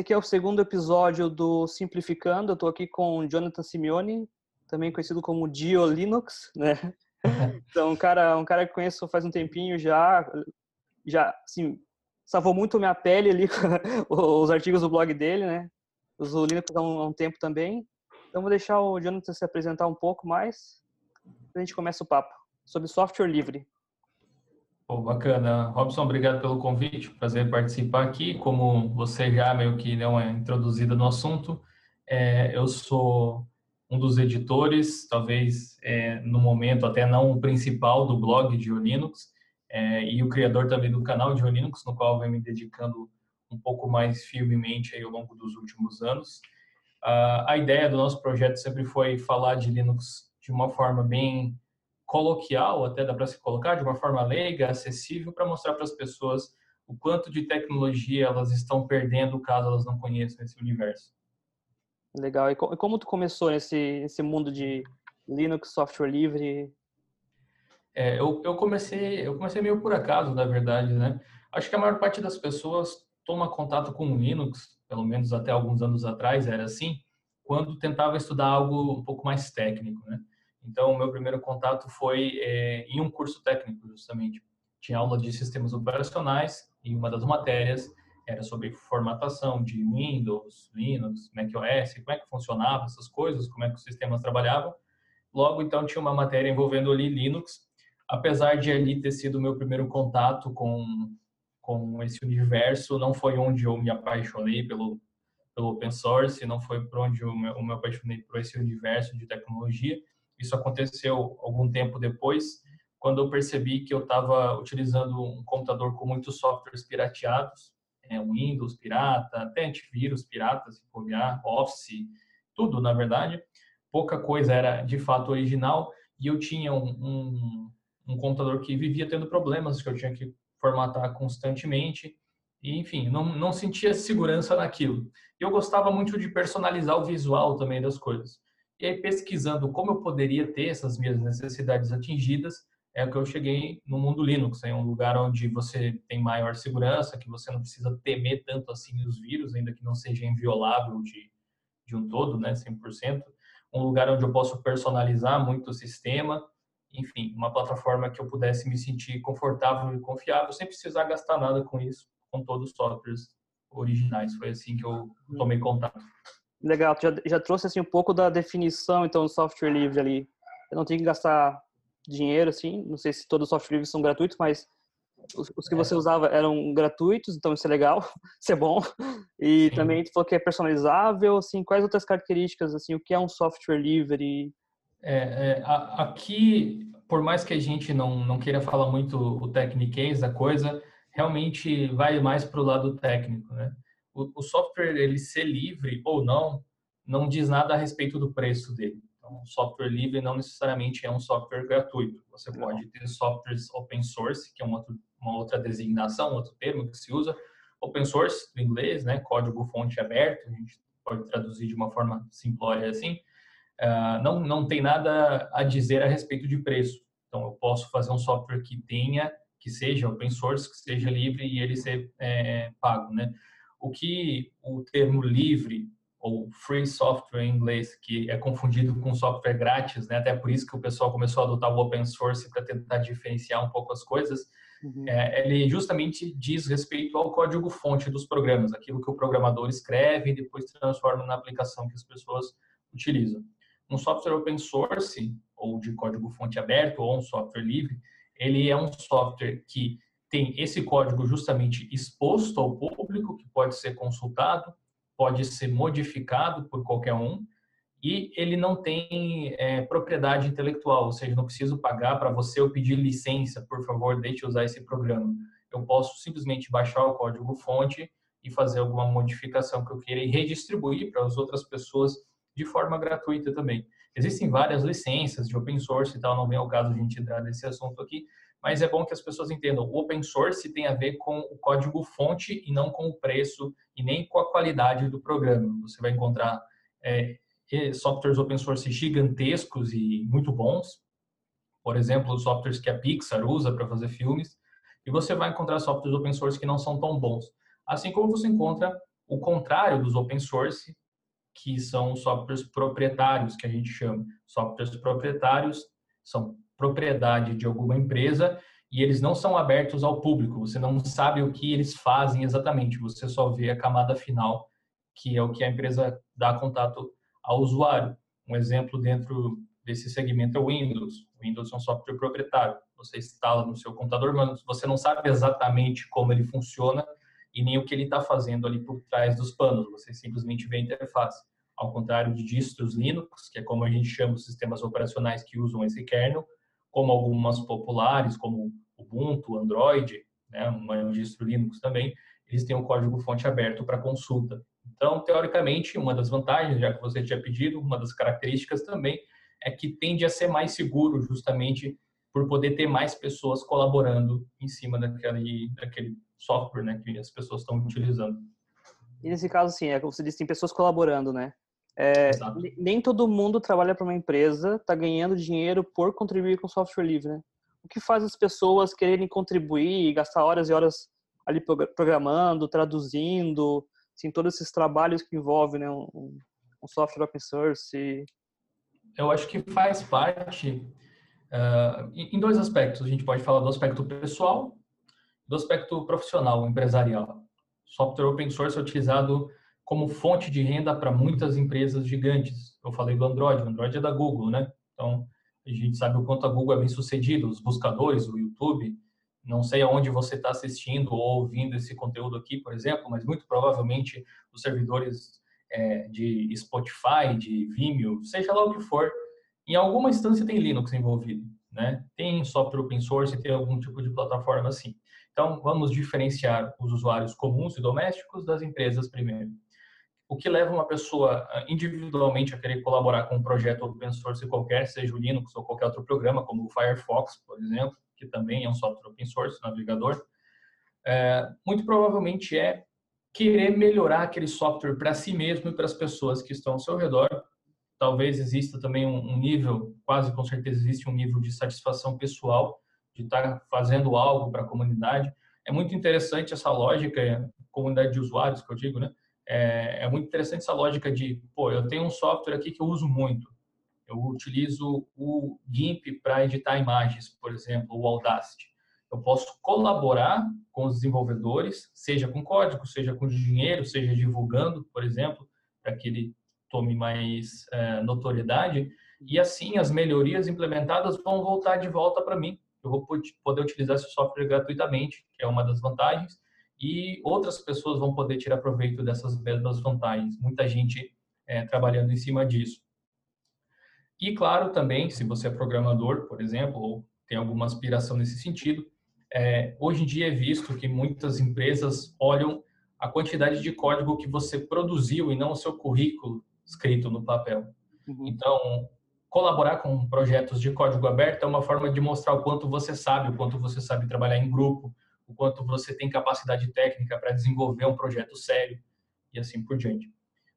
aqui é o segundo episódio do Simplificando. Eu estou aqui com o Jonathan Simeone, também conhecido como Dio Linux, né? Então, um cara, um cara que conheço faz um tempinho já, já, assim, salvou muito minha pele ali com os artigos do blog dele, né? Uso Linux há um, há um tempo também. Então, vou deixar o Jonathan se apresentar um pouco mais. A gente começa o papo sobre software livre. Pô, bacana. Robson, obrigado pelo convite. Prazer participar aqui. Como você já meio que deu uma introduzida no assunto, é, eu sou um dos editores, talvez é, no momento até não o principal do blog de Linux, é, e o criador também do canal de Linux, no qual venho me dedicando um pouco mais firmemente aí ao longo dos últimos anos. Uh, a ideia do nosso projeto sempre foi falar de Linux de uma forma bem coloquial, até dá para se colocar, de uma forma leiga, acessível, para mostrar para as pessoas o quanto de tecnologia elas estão perdendo caso elas não conheçam esse universo. Legal. E como tu começou nesse, nesse mundo de Linux, software livre? É, eu, eu comecei eu comecei meio por acaso, na verdade, né? Acho que a maior parte das pessoas toma contato com Linux, pelo menos até alguns anos atrás era assim, quando tentava estudar algo um pouco mais técnico, né? Então, o meu primeiro contato foi é, em um curso técnico, justamente. Tinha aula de sistemas operacionais e uma das matérias era sobre formatação de Windows, Linux, macOS, como é que funcionava essas coisas, como é que os sistemas trabalhavam. Logo, então, tinha uma matéria envolvendo ali Linux. Apesar de ali ter sido o meu primeiro contato com, com esse universo, não foi onde eu me apaixonei pelo, pelo open source, não foi por onde eu me, eu me apaixonei por esse universo de tecnologia isso aconteceu algum tempo depois, quando eu percebi que eu estava utilizando um computador com muitos softwares pirateados, é, Windows pirata, até antivírus pirata, se olhar, Office, tudo na verdade. Pouca coisa era de fato original e eu tinha um, um, um computador que vivia tendo problemas que eu tinha que formatar constantemente e enfim, não, não sentia segurança naquilo. Eu gostava muito de personalizar o visual também das coisas. E aí, pesquisando como eu poderia ter essas minhas necessidades atingidas, é que eu cheguei no mundo Linux, é um lugar onde você tem maior segurança, que você não precisa temer tanto assim os vírus, ainda que não seja inviolável de, de um todo, né, 100%. Um lugar onde eu posso personalizar muito o sistema, enfim, uma plataforma que eu pudesse me sentir confortável e confiável, sem precisar gastar nada com isso, com todos os softwares originais. Foi assim que eu tomei contato. Legal, tu já, já trouxe assim um pouco da definição então do software livre ali. Eu não tenho que gastar dinheiro assim, não sei se todos os software livres são gratuitos, mas os, os que é. você usava eram gratuitos, então isso é legal, isso é bom. E Sim. também tu falou que é personalizável, assim, quais outras características assim, o que é um software livre? É, é, aqui, por mais que a gente não, não queira falar muito o techniquez da coisa, realmente vai mais para o lado técnico, né? O, o software ele ser livre ou não, não diz nada a respeito do preço dele. Então, software livre não necessariamente é um software gratuito. Você não. pode ter softwares open source, que é uma, outra, uma outra designação, outro termo que se usa. Open source, do inglês, né? código fonte aberto, a gente pode traduzir de uma forma simplória assim. Uh, não, não tem nada a dizer a respeito de preço. Então, eu posso fazer um software que tenha, que seja open source, que seja livre e ele ser é, pago, né? O que o termo livre ou free software em inglês, que é confundido com software grátis, né? Até por isso que o pessoal começou a adotar o open source para tentar diferenciar um pouco as coisas. Uhum. É, ele justamente diz respeito ao código-fonte dos programas, aquilo que o programador escreve e depois transforma na aplicação que as pessoas utilizam. Um software open source ou de código-fonte aberto ou um software livre, ele é um software que tem esse código justamente exposto ao público, que pode ser consultado, pode ser modificado por qualquer um, e ele não tem é, propriedade intelectual, ou seja, não preciso pagar para você ou pedir licença, por favor, deixe usar esse programa. Eu posso simplesmente baixar o código-fonte e fazer alguma modificação que eu queira e redistribuir para as outras pessoas de forma gratuita também. Existem várias licenças de open source e tal, não vem ao caso a gente entrar nesse assunto aqui, mas é bom que as pessoas entendam. O open source tem a ver com o código fonte e não com o preço e nem com a qualidade do programa. Você vai encontrar é, softwares open source gigantescos e muito bons, por exemplo, os softwares que a Pixar usa para fazer filmes, e você vai encontrar softwares open source que não são tão bons. Assim como você encontra o contrário dos open source, que são softwares proprietários, que a gente chama. Softwares proprietários são propriedade de alguma empresa e eles não são abertos ao público. Você não sabe o que eles fazem exatamente, você só vê a camada final, que é o que a empresa dá contato ao usuário. Um exemplo dentro desse segmento é o Windows. O Windows é um software proprietário. Você instala no seu computador, mas você não sabe exatamente como ele funciona e nem o que ele está fazendo ali por trás dos panos. Você simplesmente vê a interface. Ao contrário de distros Linux, que é como a gente chama os sistemas operacionais que usam esse kernel, como algumas populares, como Ubuntu, Android, né, uma distro Linux também, eles têm o código fonte aberto para consulta. Então, teoricamente, uma das vantagens, já que você tinha pedido, uma das características também é que tende a ser mais seguro, justamente por poder ter mais pessoas colaborando em cima daquele, daquele software né, que as pessoas estão utilizando. E nesse caso, sim, é como você disse, tem pessoas colaborando, né? É, nem todo mundo trabalha para uma empresa, está ganhando dinheiro por contribuir com software livre, né? O que faz as pessoas quererem contribuir e gastar horas e horas ali programando, traduzindo, assim, todos esses trabalhos que envolvem né, um, um software open source? Eu acho que faz parte uh, em dois aspectos. A gente pode falar do aspecto pessoal, do aspecto profissional, empresarial. Software open source é utilizado como fonte de renda para muitas empresas gigantes. Eu falei do Android, o Android é da Google, né? Então, a gente sabe o quanto a Google é bem sucedida, os buscadores, o YouTube. Não sei aonde você está assistindo ou ouvindo esse conteúdo aqui, por exemplo, mas muito provavelmente os servidores é, de Spotify, de Vimeo, seja lá o que for, em alguma instância tem Linux envolvido, né? Tem software open source, tem algum tipo de plataforma assim. Então, vamos diferenciar os usuários comuns e domésticos das empresas primeiro o que leva uma pessoa ah, individualmente a querer colaborar com um projeto open source qualquer, seja o Linux ou qualquer outro programa, como o Firefox, por exemplo, que também é um software open source, navegador, é, muito provavelmente é querer melhorar aquele software para si mesmo e para as pessoas que estão ao seu redor. Talvez exista também um, nível, quase com certeza existe um nível de satisfação pessoal de estar fazendo algo para a comunidade. É muito interessante essa lógica, comunidade de usuários que eu digo, né? É, é muito interessante essa lógica de, pô, eu tenho um software aqui que eu uso muito. Eu utilizo o GIMP para editar imagens, por exemplo, o Audacity. Eu posso colaborar com os desenvolvedores, seja com código, seja com dinheiro, seja divulgando, por exemplo, para que ele tome mais é, notoriedade. E assim, as melhorias implementadas vão voltar de volta para mim. Eu vou poder utilizar esse software gratuitamente, que é uma das vantagens e outras pessoas vão poder tirar proveito dessas mesmas vantagens. Muita gente é, trabalhando em cima disso. E claro também, se você é programador, por exemplo, ou tem alguma aspiração nesse sentido, é, hoje em dia é visto que muitas empresas olham a quantidade de código que você produziu e não o seu currículo escrito no papel. Uhum. Então, colaborar com projetos de código aberto é uma forma de mostrar o quanto você sabe, o quanto você sabe trabalhar em grupo, o quanto você tem capacidade técnica para desenvolver um projeto sério e assim por diante.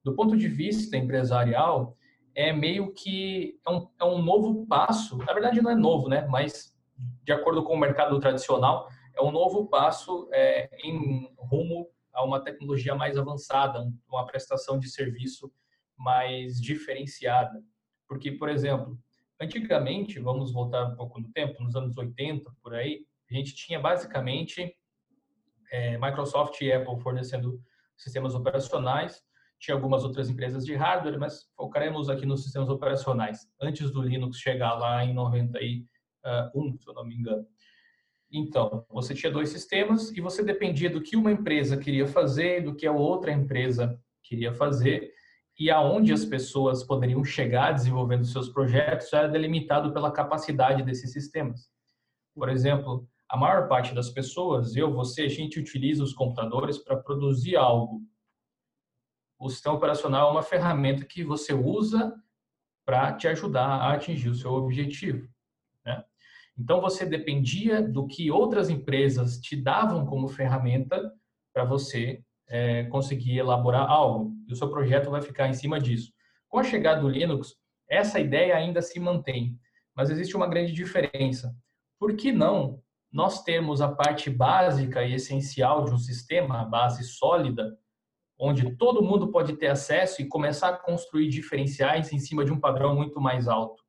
Do ponto de vista empresarial, é meio que é um, é um novo passo, na verdade não é novo, né? Mas de acordo com o mercado tradicional, é um novo passo é, em rumo a uma tecnologia mais avançada, uma prestação de serviço mais diferenciada. Porque, por exemplo, antigamente, vamos voltar um pouco no tempo, nos anos 80, por aí, a gente tinha basicamente é, Microsoft e Apple fornecendo sistemas operacionais, tinha algumas outras empresas de hardware, mas focaremos aqui nos sistemas operacionais, antes do Linux chegar lá em 91, se eu não me engano. Então, você tinha dois sistemas e você dependia do que uma empresa queria fazer, do que a outra empresa queria fazer, e aonde as pessoas poderiam chegar desenvolvendo seus projetos era delimitado pela capacidade desses sistemas. Por exemplo, a maior parte das pessoas, eu, você, a gente utiliza os computadores para produzir algo. O sistema operacional é uma ferramenta que você usa para te ajudar a atingir o seu objetivo. Né? Então, você dependia do que outras empresas te davam como ferramenta para você é, conseguir elaborar algo. E o seu projeto vai ficar em cima disso. Com a chegada do Linux, essa ideia ainda se mantém, mas existe uma grande diferença. Por que não nós temos a parte básica e essencial de um sistema, a base sólida, onde todo mundo pode ter acesso e começar a construir diferenciais em cima de um padrão muito mais alto.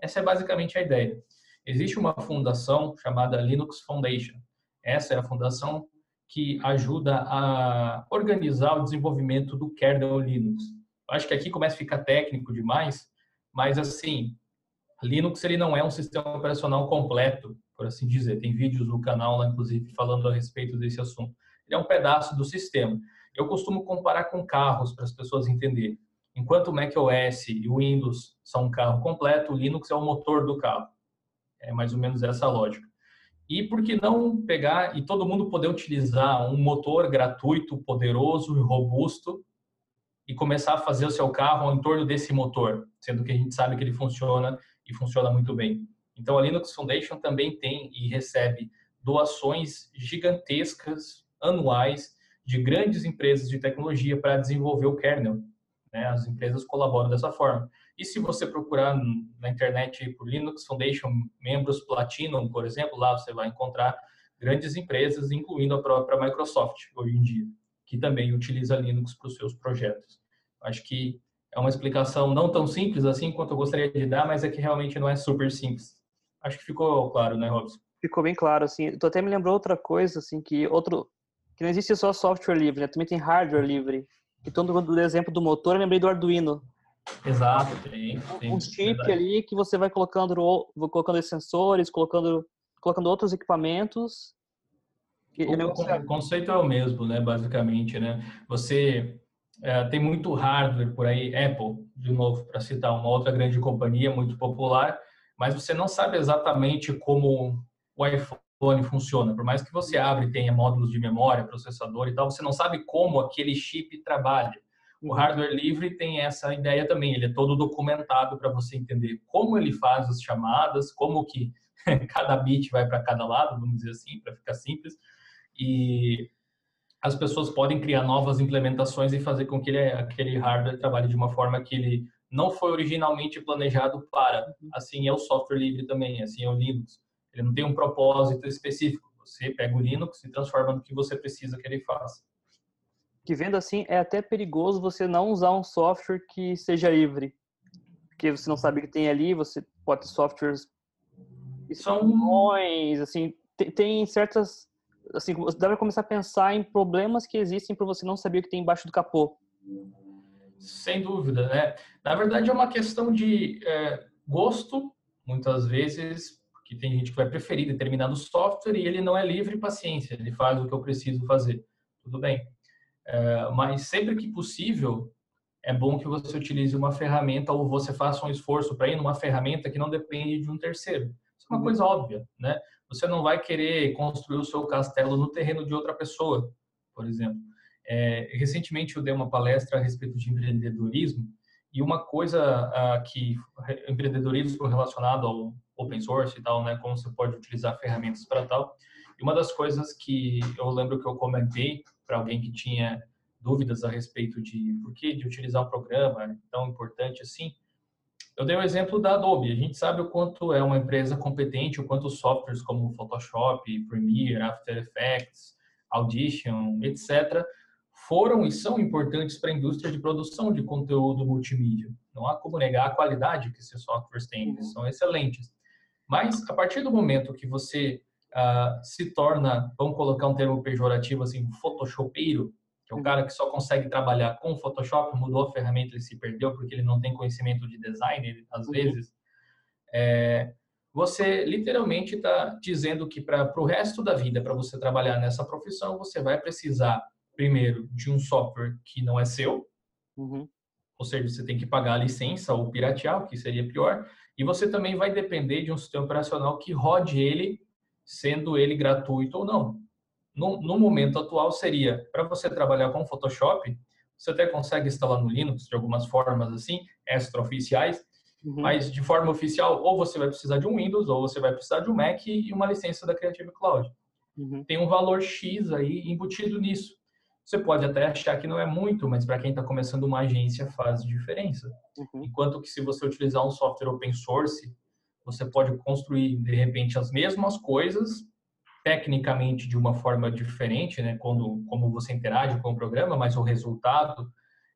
Essa é basicamente a ideia. Existe uma fundação chamada Linux Foundation. Essa é a fundação que ajuda a organizar o desenvolvimento do kernel Linux. Acho que aqui começa a ficar técnico demais, mas assim, Linux ele não é um sistema operacional completo, por assim dizer. Tem vídeos no canal lá, inclusive, falando a respeito desse assunto. Ele é um pedaço do sistema. Eu costumo comparar com carros para as pessoas entenderem. Enquanto o macOS e o Windows são um carro completo, o Linux é o motor do carro. É mais ou menos essa a lógica. E por que não pegar e todo mundo poder utilizar um motor gratuito, poderoso e robusto e começar a fazer o seu carro em torno desse motor, sendo que a gente sabe que ele funciona e funciona muito bem. Então a Linux Foundation também tem e recebe doações gigantescas anuais de grandes empresas de tecnologia para desenvolver o kernel. Né? As empresas colaboram dessa forma. E se você procurar na internet por Linux Foundation membros Platinum, por exemplo, lá você vai encontrar grandes empresas, incluindo a própria Microsoft hoje em dia, que também utiliza Linux para os seus projetos. Acho que é uma explicação não tão simples assim quanto eu gostaria de dar, mas é que realmente não é super simples. Acho que ficou claro, né, Robson? Ficou bem claro, assim. Tu até me lembrou outra coisa, assim, que outro que não existe só software livre, né? Também tem hardware livre. Então, do exemplo do motor, eu lembrei do Arduino. Exato, tem. tem um chip verdade. ali que você vai colocando, colocando sensores, colocando, colocando outros equipamentos. O, o conceito é o mesmo, né? Basicamente, né? Você é, tem muito hardware por aí, Apple, de novo, para citar uma outra grande companhia muito popular, mas você não sabe exatamente como o iPhone funciona. Por mais que você abra e tenha módulos de memória, processador e tal, você não sabe como aquele chip trabalha. O hardware livre tem essa ideia também, ele é todo documentado para você entender como ele faz as chamadas, como que cada bit vai para cada lado, vamos dizer assim, para ficar simples. E as pessoas podem criar novas implementações e fazer com que ele, aquele hardware trabalhe de uma forma que ele não foi originalmente planejado para. Assim é o software livre também, assim é o Linux. Ele não tem um propósito específico. Você pega o Linux e transforma no que você precisa que ele faça. Que vendo assim, é até perigoso você não usar um software que seja livre. Porque você não sabe o que tem ali, você pode ter softwares são assim, tem certas assim, você deve começar a pensar em problemas que existem para você não saber o que tem embaixo do capô. Sem dúvida, né? Na verdade, é uma questão de é, gosto, muitas vezes, porque tem gente que vai preferir determinado software e ele não é livre paciência, ele faz o que eu preciso fazer. Tudo bem. É, mas sempre que possível, é bom que você utilize uma ferramenta ou você faça um esforço para ir numa ferramenta que não depende de um terceiro. Isso é uma coisa óbvia, né? Você não vai querer construir o seu castelo no terreno de outra pessoa, por exemplo. É, recentemente eu dei uma palestra a respeito de empreendedorismo e uma coisa uh, que empreendedorismo relacionado ao open source e tal, né, como você pode utilizar ferramentas para tal. E uma das coisas que eu lembro que eu comentei para alguém que tinha dúvidas a respeito de por que de utilizar um programa tão importante assim, eu dei o exemplo da Adobe. A gente sabe o quanto é uma empresa competente, o quanto softwares como Photoshop, Premiere, After Effects, Audition, etc., foram e são importantes para a indústria de produção de conteúdo multimídia. Não há como negar a qualidade que esses softwares têm, eles uhum. são excelentes. Mas, a partir do momento que você uh, se torna, vamos colocar um termo pejorativo assim, photoshopeiro, que é um cara que só consegue trabalhar com Photoshop, mudou a ferramenta, ele se perdeu porque ele não tem conhecimento de design, ele, às uhum. vezes. É, você literalmente está dizendo que para o resto da vida, para você trabalhar nessa profissão, você vai precisar, primeiro, de um software que não é seu, uhum. ou seja, você tem que pagar a licença ou piratear, o que seria pior, e você também vai depender de um sistema operacional que rode ele, sendo ele gratuito ou não no, no momento atual seria, para você trabalhar com Photoshop, você até consegue instalar no Linux de algumas formas assim, extraoficiais, uhum. mas de forma oficial, ou você vai precisar de um Windows, ou você vai precisar de um Mac e uma licença da Creative Cloud. Uhum. Tem um valor X aí embutido nisso. Você pode até achar que não é muito, mas para quem está começando uma agência faz diferença. Uhum. Enquanto que se você utilizar um software open source, você pode construir de repente as mesmas coisas tecnicamente de uma forma diferente, né, quando como você interage com o programa, mas o resultado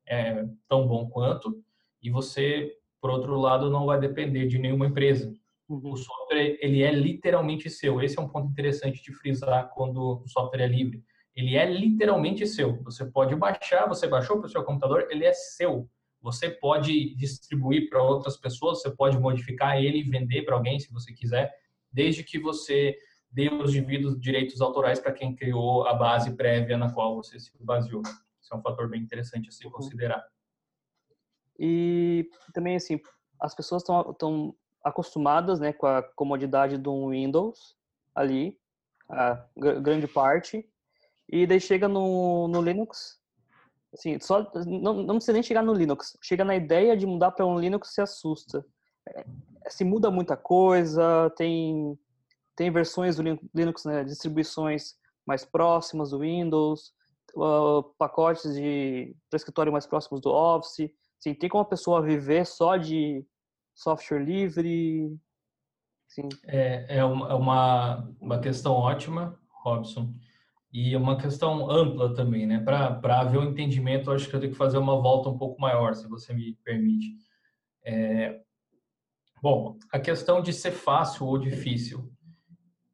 é tão bom quanto. E você, por outro lado, não vai depender de nenhuma empresa. Uhum. O software ele é literalmente seu. Esse é um ponto interessante de frisar quando o software é livre. Ele é literalmente seu. Você pode baixar, você baixou para o seu computador, ele é seu. Você pode distribuir para outras pessoas, você pode modificar ele e vender para alguém se você quiser, desde que você dê os devidos direitos autorais para quem criou a base prévia na qual você se baseou. Isso é um fator bem interessante a se uhum. considerar. E também, assim, as pessoas estão acostumadas né, com a comodidade do Windows ali, a grande parte, e daí chega no, no Linux, assim, só, não, não precisa nem chegar no Linux, chega na ideia de mudar para um Linux se assusta. É, se muda muita coisa, tem tem versões do Linux, né, distribuições mais próximas do Windows, uh, pacotes de para escritório mais próximos do Office. Assim, tem como a pessoa viver só de software livre? Sim. É, é uma, uma questão ótima, Robson, e uma questão ampla também, né? Para haver um entendimento, acho que eu tenho que fazer uma volta um pouco maior, se você me permite. É, bom, a questão de ser fácil ou difícil.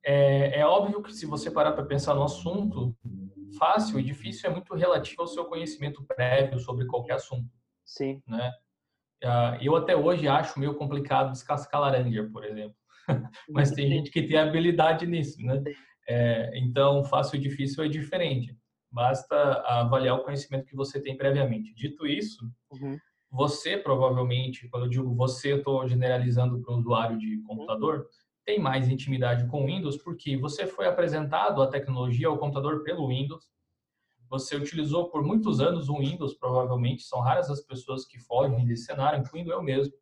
É, é óbvio que se você parar para pensar no assunto, fácil e difícil é muito relativo ao seu conhecimento prévio sobre qualquer assunto. Sim. Né? Ah, eu até hoje acho meio complicado descascar laranja, por exemplo. Mas tem gente que tem habilidade nisso, né? É, então, fácil e difícil é diferente. Basta avaliar o conhecimento que você tem previamente. Dito isso, uhum. você provavelmente, quando eu digo você, eu estou generalizando para o usuário de computador, uhum tem mais intimidade com o Windows porque você foi apresentado a tecnologia ao computador pelo Windows. Você utilizou por muitos anos o Windows, provavelmente são raras as pessoas que fogem desse cenário, incluindo eu mesmo.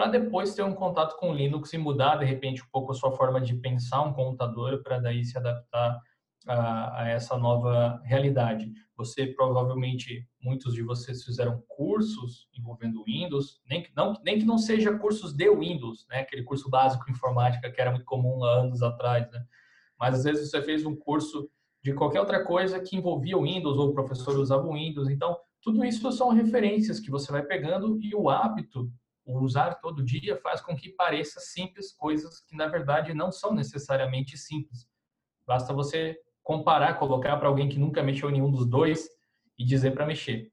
Para depois ter um contato com o Linux e mudar de repente um pouco a sua forma de pensar um computador para daí se adaptar a, a, essa nova realidade. Você provavelmente, muitos de vocês fizeram cursos envolvendo Windows, nem que não, nem que não seja cursos de Windows, né? aquele curso básico de informática que era muito comum há anos atrás, né? mas às vezes você fez um curso de qualquer outra coisa que envolvia o Windows ou o professor usava o Windows, então tudo isso são referências que você vai pegando e o hábito, o usar todo dia faz com que pareça simples coisas que na verdade não são necessariamente simples. Basta você comparar, colocar para alguém que nunca mexeu em nenhum dos dois e dizer para mexer.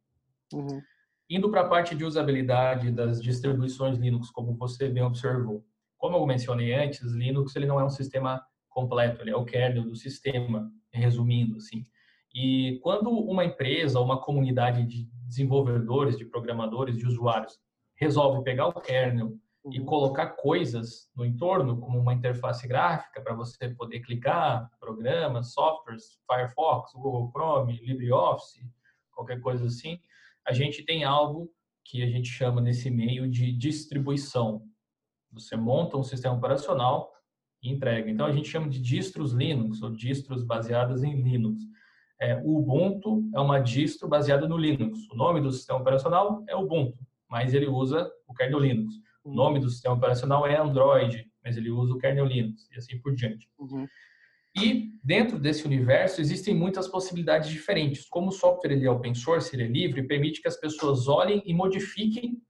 Uhum. Indo para a parte de usabilidade das distribuições Linux, como você bem observou. Como eu mencionei antes, Linux ele não é um sistema completo, ele é o kernel do sistema, resumindo assim. E quando uma empresa ou uma comunidade de desenvolvedores, de programadores, de usuários resolve pegar o kernel e colocar coisas no entorno, como uma interface gráfica para você poder clicar, programas, softwares, Firefox, Google Chrome, LibreOffice, qualquer coisa assim, a gente tem algo que a gente chama nesse meio de distribuição. Você monta um sistema operacional e entrega. Então a gente chama de distros Linux ou distros baseadas em Linux. É, o Ubuntu é uma distro baseada no Linux. O nome do sistema operacional é Ubuntu, mas ele usa o kernel Linux. O nome do sistema operacional é Android, mas ele usa o kernel Linux e assim por diante. Uhum. E dentro desse universo existem muitas possibilidades diferentes. Como o software ele é open source, ele é livre, permite que as pessoas olhem e modifiquem.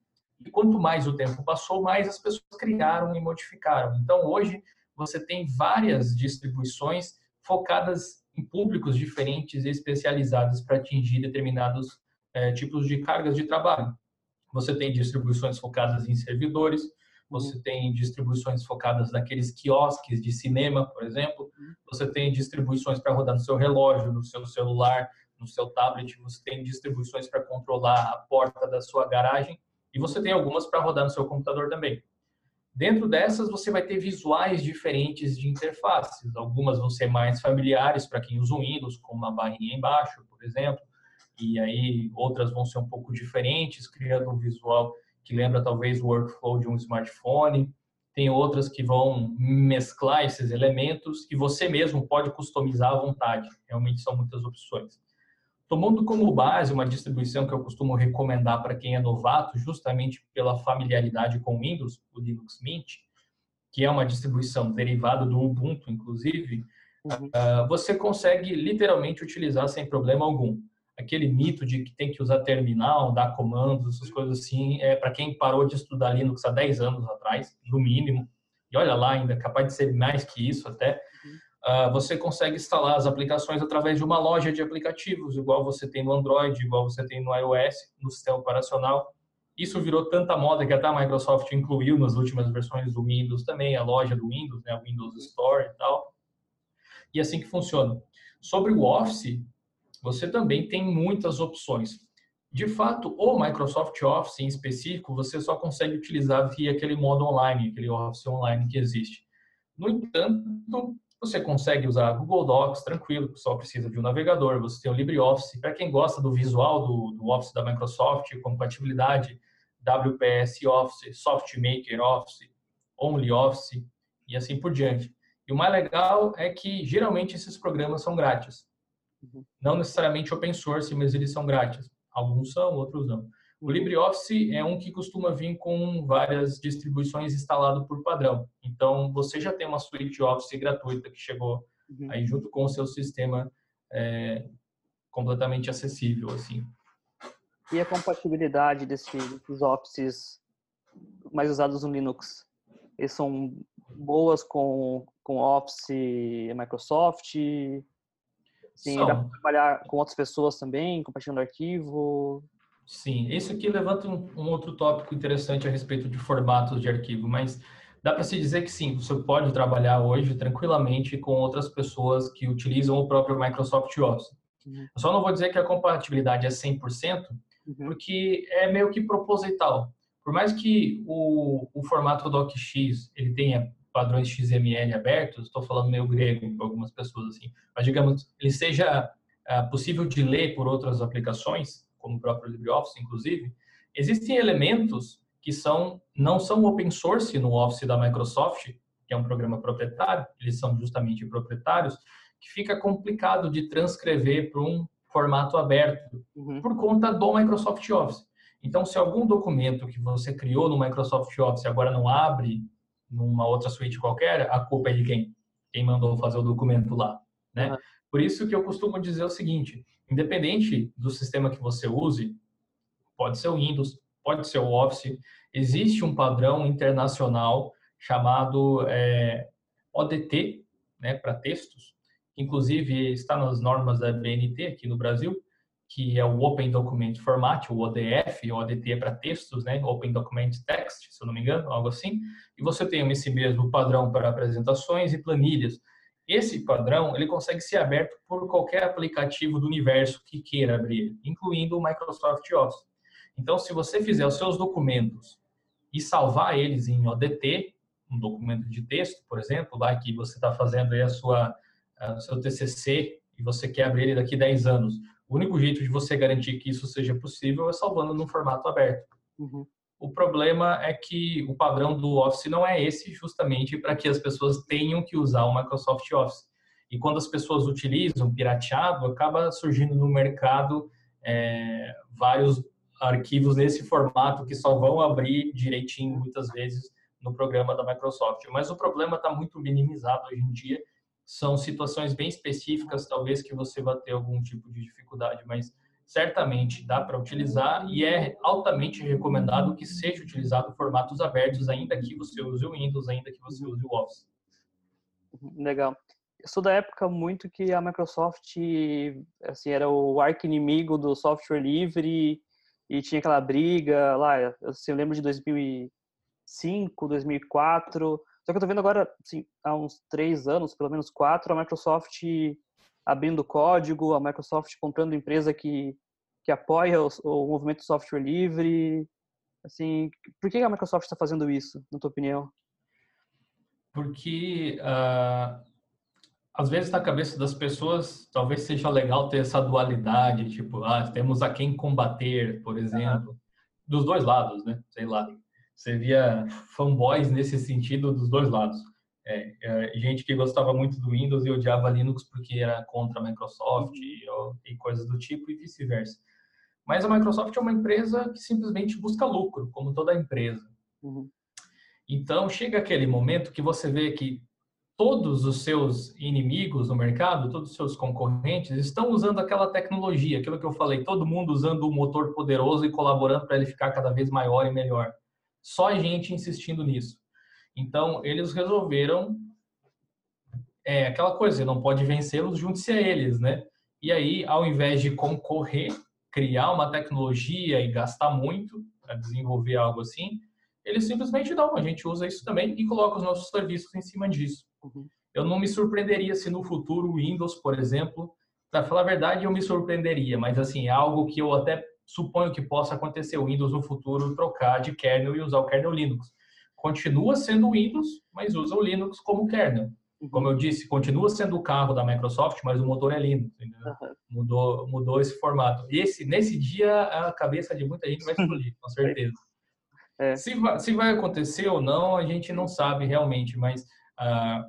E quanto mais o tempo passou, mais as pessoas criaram e modificaram. Então hoje você tem várias distribuições focadas em públicos diferentes e especializadas para atingir determinados é, tipos de cargas de trabalho. Você tem distribuições focadas em servidores, você uhum. tem distribuições focadas naqueles quiosques de cinema, por exemplo, uhum. você tem distribuições para rodar no seu relógio, no seu celular, no seu tablet, você tem distribuições para controlar a porta da sua garagem e você tem algumas para rodar no seu computador também. Dentro dessas, você vai ter visuais diferentes de interfaces. Algumas vão ser mais familiares para quem usa o Windows, como uma barrinha embaixo, por exemplo e aí outras vão ser um pouco diferentes, criando um visual que lembra talvez o workflow de um smartphone. Tem outras que vão mesclar esses elementos e você mesmo pode customizar à vontade. Realmente são muitas opções. Tomando como base uma distribuição que eu costumo recomendar para quem é novato, justamente pela familiaridade com Windows, o Linux Mint, que é uma distribuição derivada do Ubuntu, inclusive, uhum. uh, você consegue literalmente utilizar sem problema algum. Aquele mito de que tem que usar terminal, dar comandos, essas coisas assim, é para quem parou de estudar Linux há 10 anos atrás, no mínimo, e olha lá ainda, capaz de ser mais que isso até, uh, você consegue instalar as aplicações através de uma loja de aplicativos, igual você tem no Android, igual você tem no iOS, no sistema operacional. Isso virou tanta moda que até a Microsoft incluiu nas últimas versões do Windows também, a loja do Windows, né, o Windows Store e tal. E é assim que funciona. Sobre o Office, você também tem muitas opções. De fato, o Microsoft Office em específico, você só consegue utilizar via aquele modo online, aquele Office online que existe. No entanto, você consegue usar Google Docs tranquilo, só precisa de um navegador. Você tem o LibreOffice. Para quem gosta do visual do, do Office da Microsoft, compatibilidade WPS Office, SoftMaker Office, OnlyOffice e assim por diante. E o mais legal é que geralmente esses programas são grátis. Não necessariamente open source, mas eles são grátis. Alguns são, outros não. O LibreOffice é um que costuma vir com várias distribuições instalado por padrão. Então, você já tem uma suite Office gratuita que chegou uhum. aí junto com o seu sistema é, completamente acessível, assim. E a compatibilidade desses Offices mais usados no Linux? Eles são boas com, com Office Microsoft? Sim, dá para trabalhar com outras pessoas também, compartilhando arquivo? Sim, isso aqui levanta um, um, outro tópico interessante a respeito de formatos de arquivo, mas dá para se dizer que sim, você pode trabalhar hoje tranquilamente com outras pessoas que utilizam o próprio Microsoft Office. Uhum. Eu só não vou dizer que a compatibilidade é 100%, uhum. porque é meio que proposital. Por mais que o, o formato DocX ele tenha padrões XML abertos, estou falando meio grego para algumas pessoas assim, mas digamos, ele seja uh, possível de ler por outras aplicações, como o próprio LibreOffice, inclusive, existem elementos que são não são open source no Office da Microsoft, que é um programa proprietário, eles são justamente proprietários, que fica complicado de transcrever para um formato aberto uhum. por conta do Microsoft Office. Então, se algum documento que você criou no Microsoft Office agora não abre numa outra suíte qualquer, a culpa é de quem? Quem mandou fazer o documento lá, né? Uhum. Por isso que eu costumo dizer o seguinte, independente do sistema que você use, pode ser o Windows, pode ser o Office, existe um padrão internacional chamado é, ODT, né, para textos, inclusive está nas normas da BNT aqui no Brasil, que é o Open Document Format, o ODF, o ODT é para textos, né? Open Document Text, se eu não me engano, algo assim. E você tem esse mesmo padrão para apresentações e planilhas. Esse padrão, ele consegue ser aberto por qualquer aplicativo do universo que queira abrir, incluindo o Microsoft Office. Então, se você fizer os seus documentos e salvar eles em ODT, um documento de texto, por exemplo, lá que você está fazendo aí a sua, a seu TCC e você quer abrir ele daqui 10 anos, o único jeito de você garantir que isso seja possível é salvando num formato aberto. Uhum. O problema é que o padrão do Office não é esse, justamente para que as pessoas tenham que usar o Microsoft Office. E quando as pessoas utilizam pirateado, acaba surgindo no mercado é, vários arquivos nesse formato que só vão abrir direitinho muitas vezes no programa da Microsoft. Mas o problema está muito minimizado hoje em dia são situações bem específicas, talvez que você vá ter algum tipo de dificuldade, mas certamente dá para utilizar e é altamente recomendado que seja utilizado formatos abertos, ainda que você use o Windows, ainda que você use o Office. Legal. Eu sou da época muito que a Microsoft assim, era o arco-inimigo do software livre e tinha aquela briga lá, assim, eu lembro de 2005, 2004, só que eu tô vendo agora, assim, há uns três anos, pelo menos quatro, a Microsoft abrindo código, a Microsoft comprando empresa que, que apoia o, o movimento software livre. Assim, por que a Microsoft está fazendo isso, na tua opinião? Porque uh, às vezes na cabeça das pessoas talvez seja legal ter essa dualidade, tipo, ah, temos a quem combater, por exemplo, dos dois lados, né? Sei lá você via fanboys nesse sentido dos dois lados. É, é, gente que gostava muito do Windows e odiava Linux porque era contra a Microsoft e, e coisas do tipo e vice-versa. Mas a Microsoft é uma empresa que simplesmente busca lucro, como toda empresa. Uhum. Então chega aquele momento que você vê que todos os seus inimigos no mercado, todos os seus concorrentes estão usando aquela tecnologia, aquilo que eu falei, todo mundo usando um motor poderoso e colaborando para ele ficar cada vez maior e melhor. Só a gente insistindo nisso. Então, eles resolveram é, aquela coisa, não pode vencê-los, junte-se a eles, né? E aí, ao invés de concorrer, criar uma tecnologia e gastar muito para desenvolver algo assim, eles simplesmente não, a gente usa isso também e coloca os nossos serviços em cima disso. Uhum. Eu não me surpreenderia se no futuro o Windows, por exemplo, para falar a verdade, eu me surpreenderia, mas assim, é algo que eu até suponho que possa acontecer, o Windows no futuro trocar de kernel e usar o kernel Linux. Continua sendo Windows, mas usa o Linux como kernel. Uhum. Como eu disse, continua sendo o carro da Microsoft, mas o motor é Linux. Uhum. Mudou, mudou esse formato. E esse, nesse dia, a cabeça de muita gente vai explodir, com certeza. É. Se, vai, se vai acontecer ou não, a gente não sabe realmente, mas ah,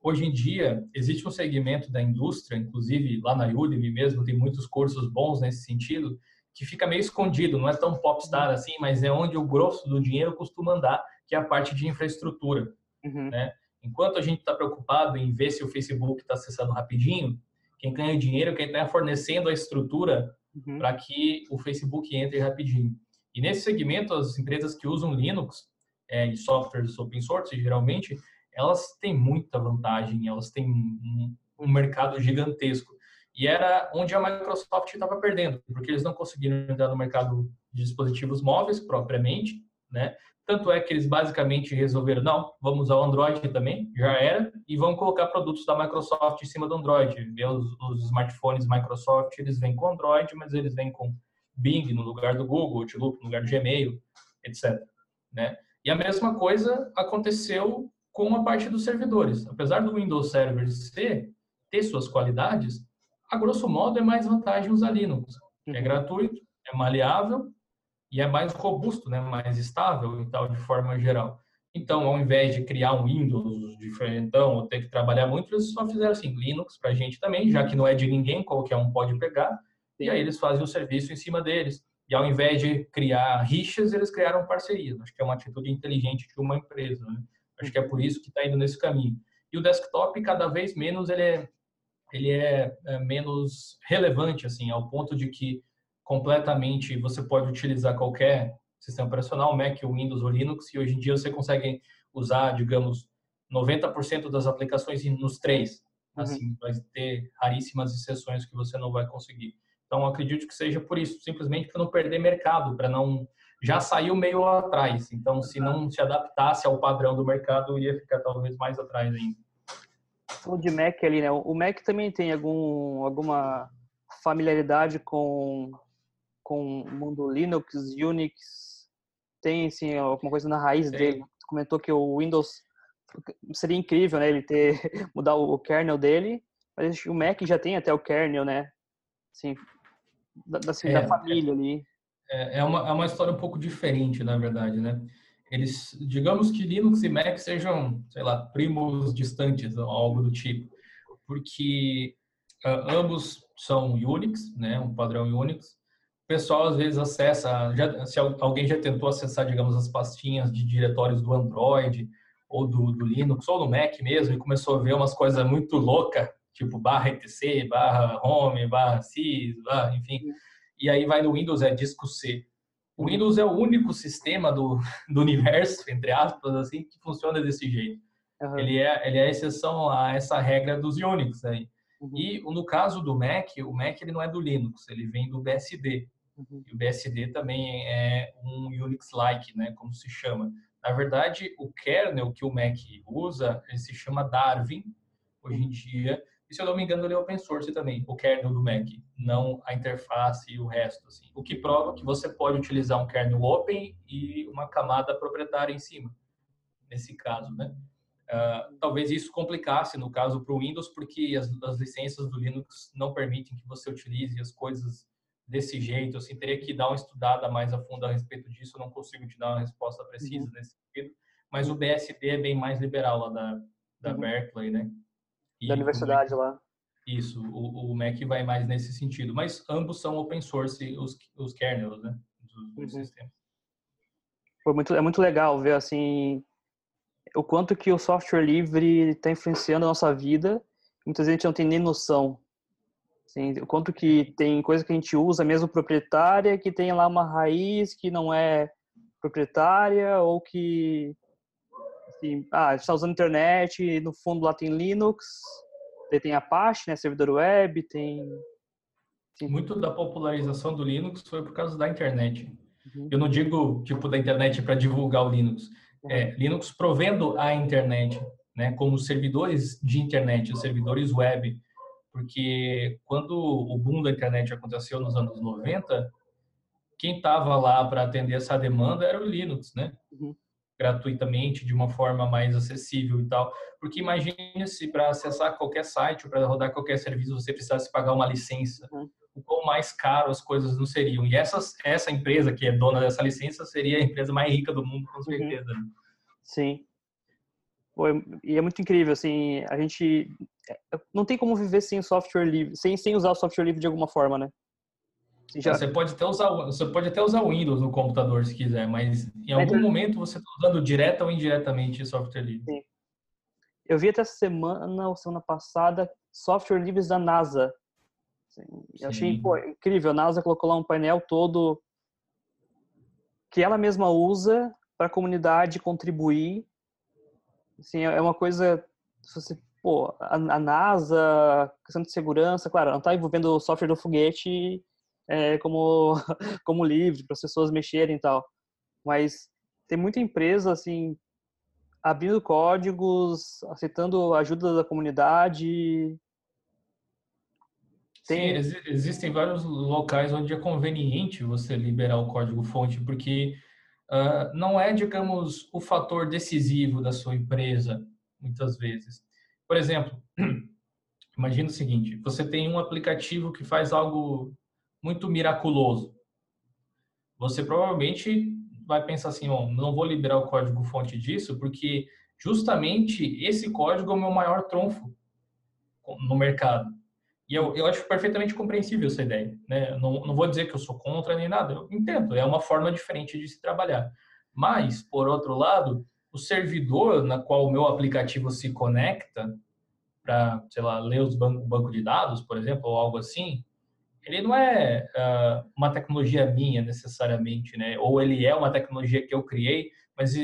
hoje em dia existe um segmento da indústria, inclusive lá na Udemy mesmo, tem muitos cursos bons nesse sentido, que fica meio escondido, não é tão popstar uhum. assim, mas é onde o grosso do dinheiro costuma andar, que é a parte de infraestrutura. Uhum. Né? Enquanto a gente está preocupado em ver se o Facebook está acessando rapidinho, quem ganha dinheiro é quem está fornecendo a estrutura uhum. para que o Facebook entre rapidinho. E nesse segmento, as empresas que usam Linux é, e softwares open source, geralmente, elas têm muita vantagem, elas têm um, um mercado gigantesco. E era onde a Microsoft estava perdendo, porque eles não conseguiram entrar no mercado de dispositivos móveis propriamente, né? Tanto é que eles basicamente resolveram, não, vamos usar o Android também, já era, e vamos colocar produtos da Microsoft em cima do Android. Os, os smartphones Microsoft, eles vêm com Android, mas eles vêm com Bing no lugar do Google, Outlook no lugar do Gmail, etc. Né? E a mesma coisa aconteceu com a parte dos servidores. Apesar do Windows Server ser, ter suas qualidades, a grosso modo é mais vantagem usar Linux. É uhum. gratuito, é maleável e é mais robusto, né? mais estável e tal, de forma geral. Então, ao invés de criar um Windows diferentão ou ter que trabalhar muito, eles só fizeram assim, Linux para a gente também, já que não é de ninguém, qualquer um pode pegar, e aí eles fazem o serviço em cima deles. E ao invés de criar rixas, eles criaram parcerias. Acho que é uma atitude inteligente de uma empresa. Né? Acho que é por isso que está indo nesse caminho. E o desktop, cada vez menos, ele é, ele é, é menos relevante, assim, ao ponto de que completamente você pode utilizar qualquer sistema operacional, Mac, Windows ou Linux, e hoje em dia você consegue usar, digamos, 90% das aplicações nos três. Uhum. Assim, vai ter raríssimas exceções que você não vai conseguir. Então, acredito que seja por isso, simplesmente para não perder mercado, para não já saiu meio atrás. Então, se não se adaptasse ao padrão do mercado, ia ficar talvez mais atrás ainda. O de Mac ali, né? O Mac também tem algum, alguma familiaridade com com o mundo Linux, Unix, tem assim, alguma coisa na raiz dele. Você comentou que o Windows seria incrível, né, ele ter mudar o kernel dele, mas o Mac já tem até o kernel, né? Assim, da, assim, é, da família ali. É, é, uma, é uma história um pouco diferente, na verdade, né? Eles, digamos que Linux e Mac sejam, sei lá, primos distantes ou algo do tipo, porque uh, ambos são Unix, né? Um padrão Unix, pessoal às vezes acessa, já, se alguém já tentou acessar, digamos, as pastinhas de diretórios do Android ou do, do Linux ou do Mac mesmo e começou a ver umas coisas muito loucas, tipo barra etc, barra home, barra sys, barra, enfim. E aí vai no Windows, é disco C. O Windows é o único sistema do, do universo, entre aspas, assim, que funciona desse jeito. Uhum. Ele, é, ele é a exceção a essa regra dos Unix aí. Uhum. E no caso do Mac, o Mac ele não é do Linux, ele vem do BSD. Uhum. E o BSD também é um Unix-like, né, como se chama. Na verdade, o kernel que o Mac usa, ele se chama Darwin, hoje em dia, e se eu não me engano, ele é open source também, o kernel do Mac, não a interface e o resto. Assim. O que prova que você pode utilizar um kernel open e uma camada proprietária em cima, nesse caso, né? Uh, talvez isso complicasse no caso para o Windows, porque as, as, licenças do Linux não permitem que você utilize as coisas desse jeito, assim, teria que dar uma estudada mais a fundo a respeito disso, eu não consigo te dar uma resposta precisa uhum. nesse sentido, mas o BSD é bem mais liberal lá da, da uhum. Berkeley, né? E da universidade lá. Isso, o, o Mac vai mais nesse sentido, mas ambos são open source, os, os kernels, né, dos, dos uhum. sistemas. Foi muito, é muito legal ver, assim, o quanto que o software livre está influenciando a nossa vida. Muitas vezes a gente não tem nem noção. Assim, o quanto que tem coisa que a gente usa mesmo proprietária, que tem lá uma raiz que não é proprietária ou que assim, ah, a gente está usando internet no fundo lá tem Linux, tem Apache, né, servidor web, tem muito da popularização do Linux foi por causa da internet. Uhum. Eu não digo tipo da internet para divulgar o Linux, é, Linux provendo a internet, né, como servidores de internet, os servidores web, porque quando o boom da internet aconteceu nos anos 90, quem estava lá para atender essa demanda era o Linux, né? Uhum. Gratuitamente, de uma forma mais acessível e tal. Porque imagine se para acessar qualquer site ou para rodar qualquer serviço você precisasse pagar uma licença. Uhum. O quão mais caro as coisas não seriam. E essas, essa empresa que é dona dessa licença seria a empresa mais rica do mundo, com uhum. certeza. Uhum. Sim. Pô, e é muito incrível, assim, a gente é, não tem como viver sem software livre, sem, sem usar o software livre de alguma forma, né? Já... Você pode até usar, você pode até usar o Windows no computador se quiser, mas em algum mas, momento você está usando direta ou indiretamente software livre. Sim. Eu vi até semana ou semana passada software livres da NASA. Assim, eu achei pô, incrível. A NASA colocou lá um painel todo que ela mesma usa para a comunidade contribuir. Assim, é uma coisa, você, pô, a, a NASA, questão de segurança, claro, não está envolvendo o software do foguete é, como como livre para as pessoas mexerem e tal, mas tem muita empresa assim abrindo códigos, aceitando a ajuda da comunidade. Tem... Sim, existem vários locais onde é conveniente você liberar o código fonte, porque uh, não é, digamos, o fator decisivo da sua empresa, muitas vezes. Por exemplo, imagina o seguinte: você tem um aplicativo que faz algo muito miraculoso. Você provavelmente vai pensar assim: oh, não vou liberar o código fonte disso, porque justamente esse código é o meu maior trunfo no mercado. E eu, eu acho perfeitamente compreensível essa ideia. Né? Não, não vou dizer que eu sou contra nem nada, eu entendo, é uma forma diferente de se trabalhar. Mas, por outro lado, o servidor na qual o meu aplicativo se conecta para, sei lá, ler os bancos banco de dados, por exemplo, ou algo assim, ele não é uh, uma tecnologia minha necessariamente, né? Ou ele é uma tecnologia que eu criei, mas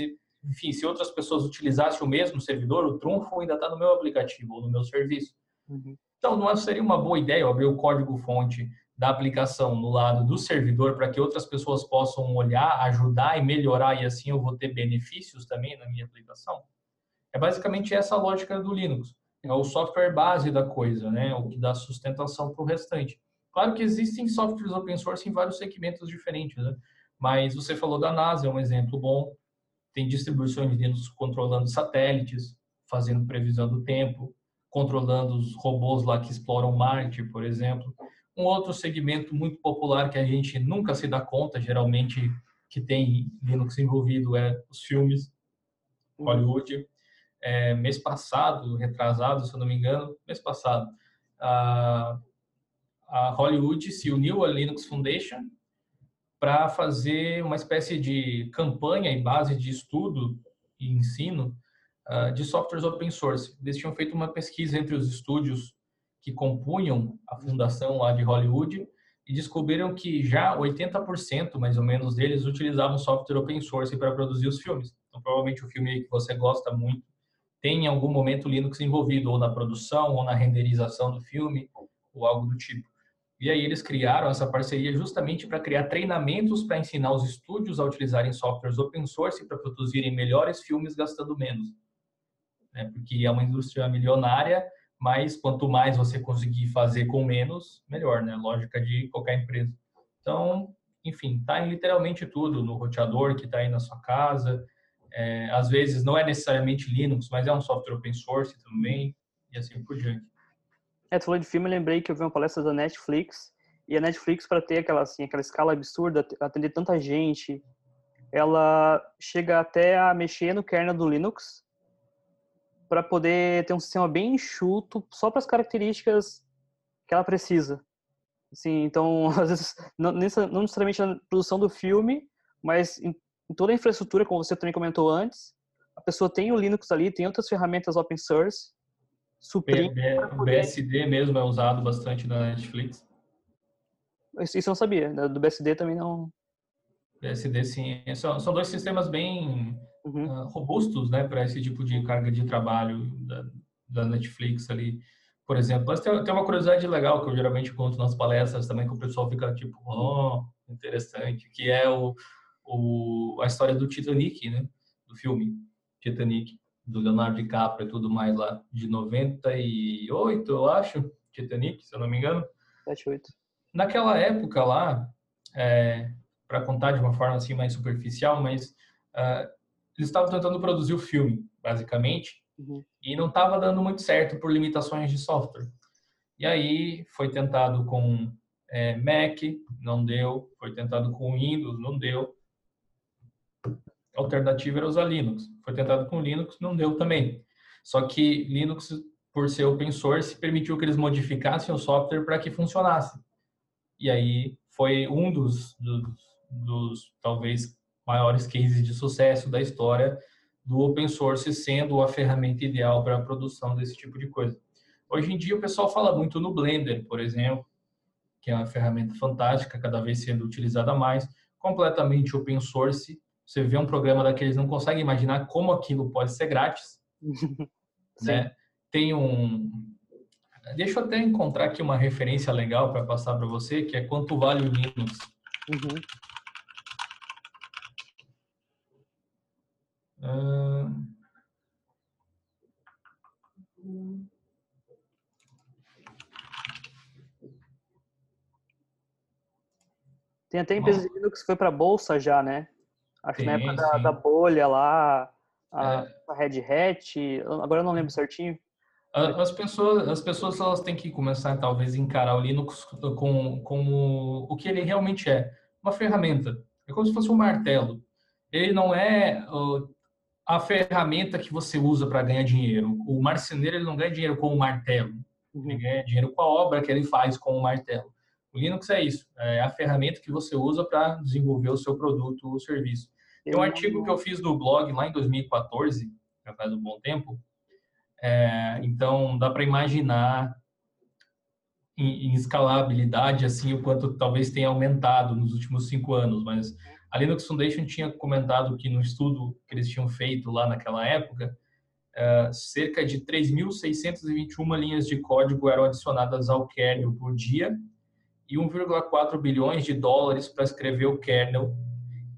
enfim, se outras pessoas utilizassem o mesmo servidor, o trunfo ainda está no meu aplicativo ou no meu serviço. Uhum. Então, não seria uma boa ideia abrir o código-fonte da aplicação no lado do servidor para que outras pessoas possam olhar, ajudar e melhorar e assim eu vou ter benefícios também na minha aplicação? É basicamente essa a lógica do Linux. É o software base da coisa, né? O que dá sustentação para o restante. Claro que existem softwares open source em vários segmentos diferentes, né? Mas você falou da NASA, é um exemplo bom. Tem distribuições de Linux controlando satélites, fazendo previsão do tempo controlando os robôs lá que exploram Marte, por exemplo. Um outro segmento muito popular que a gente nunca se dá conta, geralmente, que tem Linux envolvido é os filmes, uhum. Hollywood. É, mês passado, retrasado, se eu não me engano, mês passado, a, a Hollywood se uniu à Linux Foundation para fazer uma espécie de campanha e base de estudo e ensino uh, de softwares open source. Eles tinham feito uma pesquisa entre os estúdios que compunham a fundação lá de Hollywood e descobriram que já 80% mais ou menos deles utilizavam software open source para produzir os filmes. Então, provavelmente o filme que você gosta muito tem em algum momento Linux envolvido, ou na produção, ou na renderização do filme, ou algo do tipo. E aí eles criaram essa parceria justamente para criar treinamentos para ensinar os estúdios a utilizarem softwares open source para produzirem melhores filmes gastando menos né? porque é uma indústria milionária, mas quanto mais você conseguir fazer com menos, melhor, né? Lógica de qualquer empresa. Então, enfim, tá em literalmente tudo, no roteador que está aí na sua casa. É, às vezes não é necessariamente Linux, mas é um software open source também, e assim por diante. É, tu falou de filme, eu lembrei que eu vi uma palestra da Netflix, e a Netflix, para ter aquela, assim, aquela escala absurda, atender tanta gente, ela chega até a mexer no kernel do Linux, para poder ter um sistema bem enxuto, só para as características que ela precisa. Assim, então, às vezes, não, não necessariamente na produção do filme, mas em, em, toda a infraestrutura, como você também comentou antes, pessoa tem o Linux ali, tem outras ferramentas open source, O BSD mesmo é usado bastante na Netflix. Isso eu não sabia, do BSD também não. BSD sim, são, são dois sistemas bem uhum. uh, robustos, né, para esse tipo de carga de trabalho da, da Netflix ali, por exemplo. Mas tem, tem, uma curiosidade legal que eu geralmente conto nas palestras também, que o pessoal fica tipo, oh, interessante, que é o, o, a história do Titanic, né, do filme Titanic, do Leonardo DiCaprio e tudo mais lá, de 98, eu acho, Titanic, se eu não me engano. 78. Naquela época lá, é, para contar de uma forma assim mais superficial, mas uh, eles estavam tentando produzir o filme, basicamente, uhum. e não estava dando muito certo por limitações de software. E aí foi tentado com é, Mac, não deu, foi tentado com Windows, não deu. Alternativa era usar Linux. Foi tentado com Linux, não deu também. Só que Linux, por ser open source, permitiu que eles modificassem o software para que funcionasse. E aí foi um dos, dos dos talvez maiores cases de sucesso da história do open source sendo a ferramenta ideal para a produção desse tipo de coisa. Hoje em dia o pessoal fala muito no Blender, por exemplo, que é uma ferramenta fantástica, cada vez sendo utilizada mais, completamente open source. Você vê um programa daqueles não consegue imaginar como aquilo pode ser grátis, né? Tem um Deixa eu até encontrar aqui uma referência legal para passar para você, que é quanto vale o Linux. Uhum. Tem até empresa de Linux que foi para bolsa já, né? Acho que na época da, da, bolha lá, a, é. a Red Hat, agora eu não lembro certinho. As pessoas, as pessoas elas têm que começar talvez a encarar o Linux como, como o que ele realmente é, uma ferramenta. É como se fosse um martelo. Ele não é a ferramenta que você usa para ganhar dinheiro. O marceneiro ele não ganha dinheiro com o martelo, ele uhum. ganha dinheiro com a obra que ele faz com o martelo. O Linux é isso, é a ferramenta que você usa para desenvolver o seu produto ou serviço. Tem um artigo que eu fiz no blog lá em 2014, já faz um bom tempo, é, então dá para imaginar em, em, escalabilidade assim o quanto talvez tenha aumentado nos últimos cinco anos, mas a Linux Foundation tinha comentado que no estudo que eles tinham feito lá naquela época, uh, cerca de 3.621 linhas de código eram adicionadas ao kernel por dia e 1,4 bilhões de dólares para escrever o kernel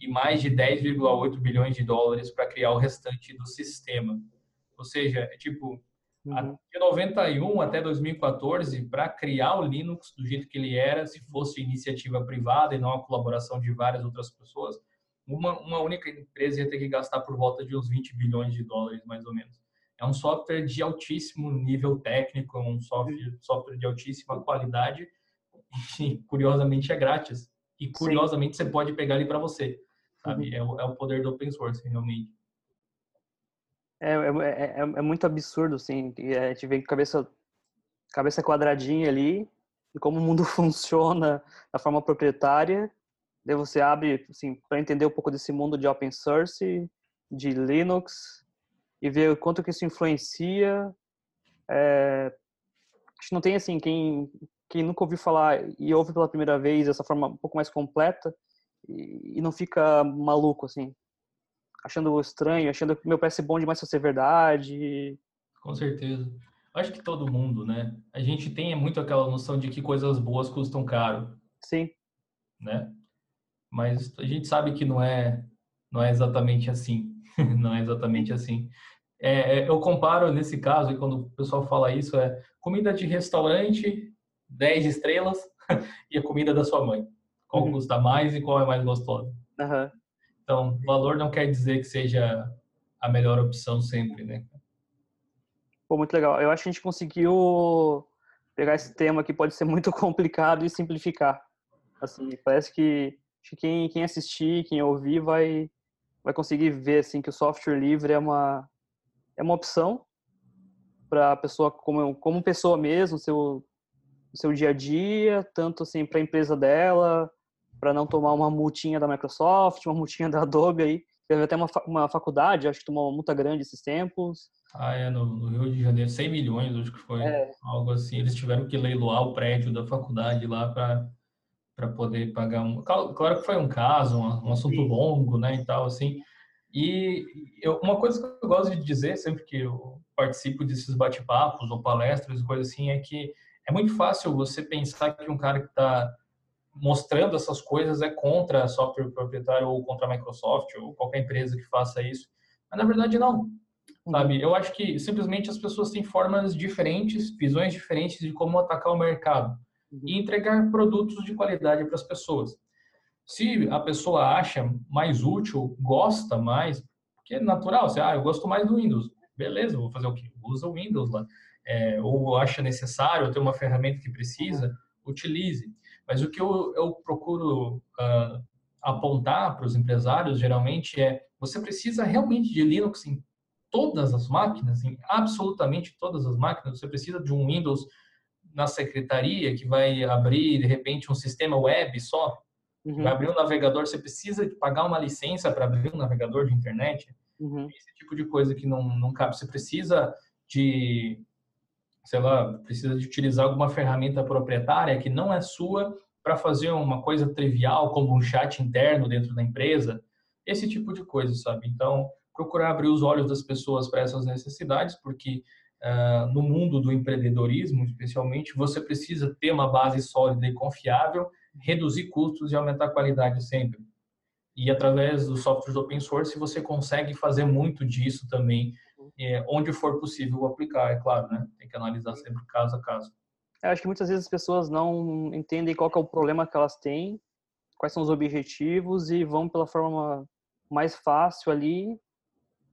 e mais de 10,8 bilhões de dólares para criar o restante do sistema. Ou seja, é tipo, Uhum. De 91 até 2014, para criar o Linux do jeito que ele era, se fosse iniciativa privada e não a colaboração de várias outras pessoas, uma, uma única empresa ia ter que gastar por volta de uns 20 bilhões de dólares, mais ou menos. É um software de altíssimo nível técnico, é um software, software de altíssima qualidade e, curiosamente, é grátis. E, curiosamente, Sim. você pode pegar ele para você, sabe? Uhum. É, o, é o poder do open source, realmente. É, é, é, é, muito absurdo, assim. A gente vê cabeça, cabeça quadradinha ali, e como o mundo funciona da forma proprietária. Daí você abre, assim, para entender um pouco desse mundo de open source, de Linux, e ver o quanto que isso influencia. É, acho que não tem, assim, quem, quem nunca ouviu falar e ouve pela primeira vez dessa forma um pouco mais completa, e, e não fica maluco, assim achando estranho, achando que meu parece bom demais para ser verdade. Com certeza. Acho que todo mundo, né? A gente tem muito aquela noção de que coisas boas custam caro. Sim. Né? Mas a gente sabe que não é, não é exatamente assim. não é exatamente assim. É, é, eu comparo nesse caso, e quando o pessoal fala isso, é comida de restaurante, 10 estrelas, e a comida da sua mãe. Qual uhum. custa mais e qual é mais gostosa? Uhum. Então, valor não quer dizer que seja a melhor opção sempre, né? Pô, muito legal. Eu acho que a gente conseguiu pegar esse tema que pode ser muito complicado e simplificar. Assim, parece que, que quem, quem assistir, quem ouvir, vai, vai conseguir ver assim que o software livre é uma é uma opção para a pessoa como como pessoa mesmo, seu seu dia a dia, tanto assim para a empresa dela, para não tomar uma multinha da Microsoft, uma multinha da Adobe aí, Teve até uma, uma faculdade, acho que tomou uma multa grande esses tempos. Ah, é, no, no, Rio de Janeiro, 100 milhões, acho que foi é. algo assim. Eles tiveram que leiloar o prédio da faculdade lá para poder pagar um. Claro que foi um caso, um, um assunto longo, né, e tal, assim. E eu, uma coisa que eu gosto de dizer sempre que eu participo desses bate-papos ou palestras, coisas assim, é que é muito fácil você pensar que um cara que está mostrando essas coisas é contra software proprietário ou contra a Microsoft ou qualquer empresa que faça isso. Mas na verdade não, sabe? Eu acho que simplesmente as pessoas têm formas diferentes, visões diferentes de como atacar o mercado e entregar produtos de qualidade para as pessoas. Se a pessoa acha mais útil, gosta mais, porque é natural, você, ah, eu gosto mais do Windows. Beleza, vou fazer o quê? Usa o Windows lá. É, ou acha necessário ter uma ferramenta que precisa, utilize. Mas o que eu, eu procuro uh, apontar para os empresários, geralmente, é você precisa realmente de Linux em todas as máquinas, em absolutamente todas as máquinas. Você precisa de um Windows na secretaria que vai abrir, de repente, um sistema web só. Uhum. Vai abrir um navegador, você precisa pagar uma licença para abrir um navegador de internet. Uhum. Esse tipo de coisa que não, não cabe. Você precisa de sei lá, precisa de utilizar alguma ferramenta proprietária que não é sua para fazer uma coisa trivial, como um chat interno dentro da empresa, esse tipo de coisa, sabe? Então, procurar abrir os olhos das pessoas para essas necessidades, porque uh, no mundo do empreendedorismo, especialmente, você precisa ter uma base sólida e confiável, reduzir custos e aumentar a qualidade sempre. E através dos softwares open source, você consegue fazer muito disso também, é, onde for possível aplicar, é claro, né? Tem que analisar sempre caso a caso. Eu acho que muitas vezes as pessoas não entendem qual é o problema que elas têm, quais são os objetivos e vão pela forma mais fácil ali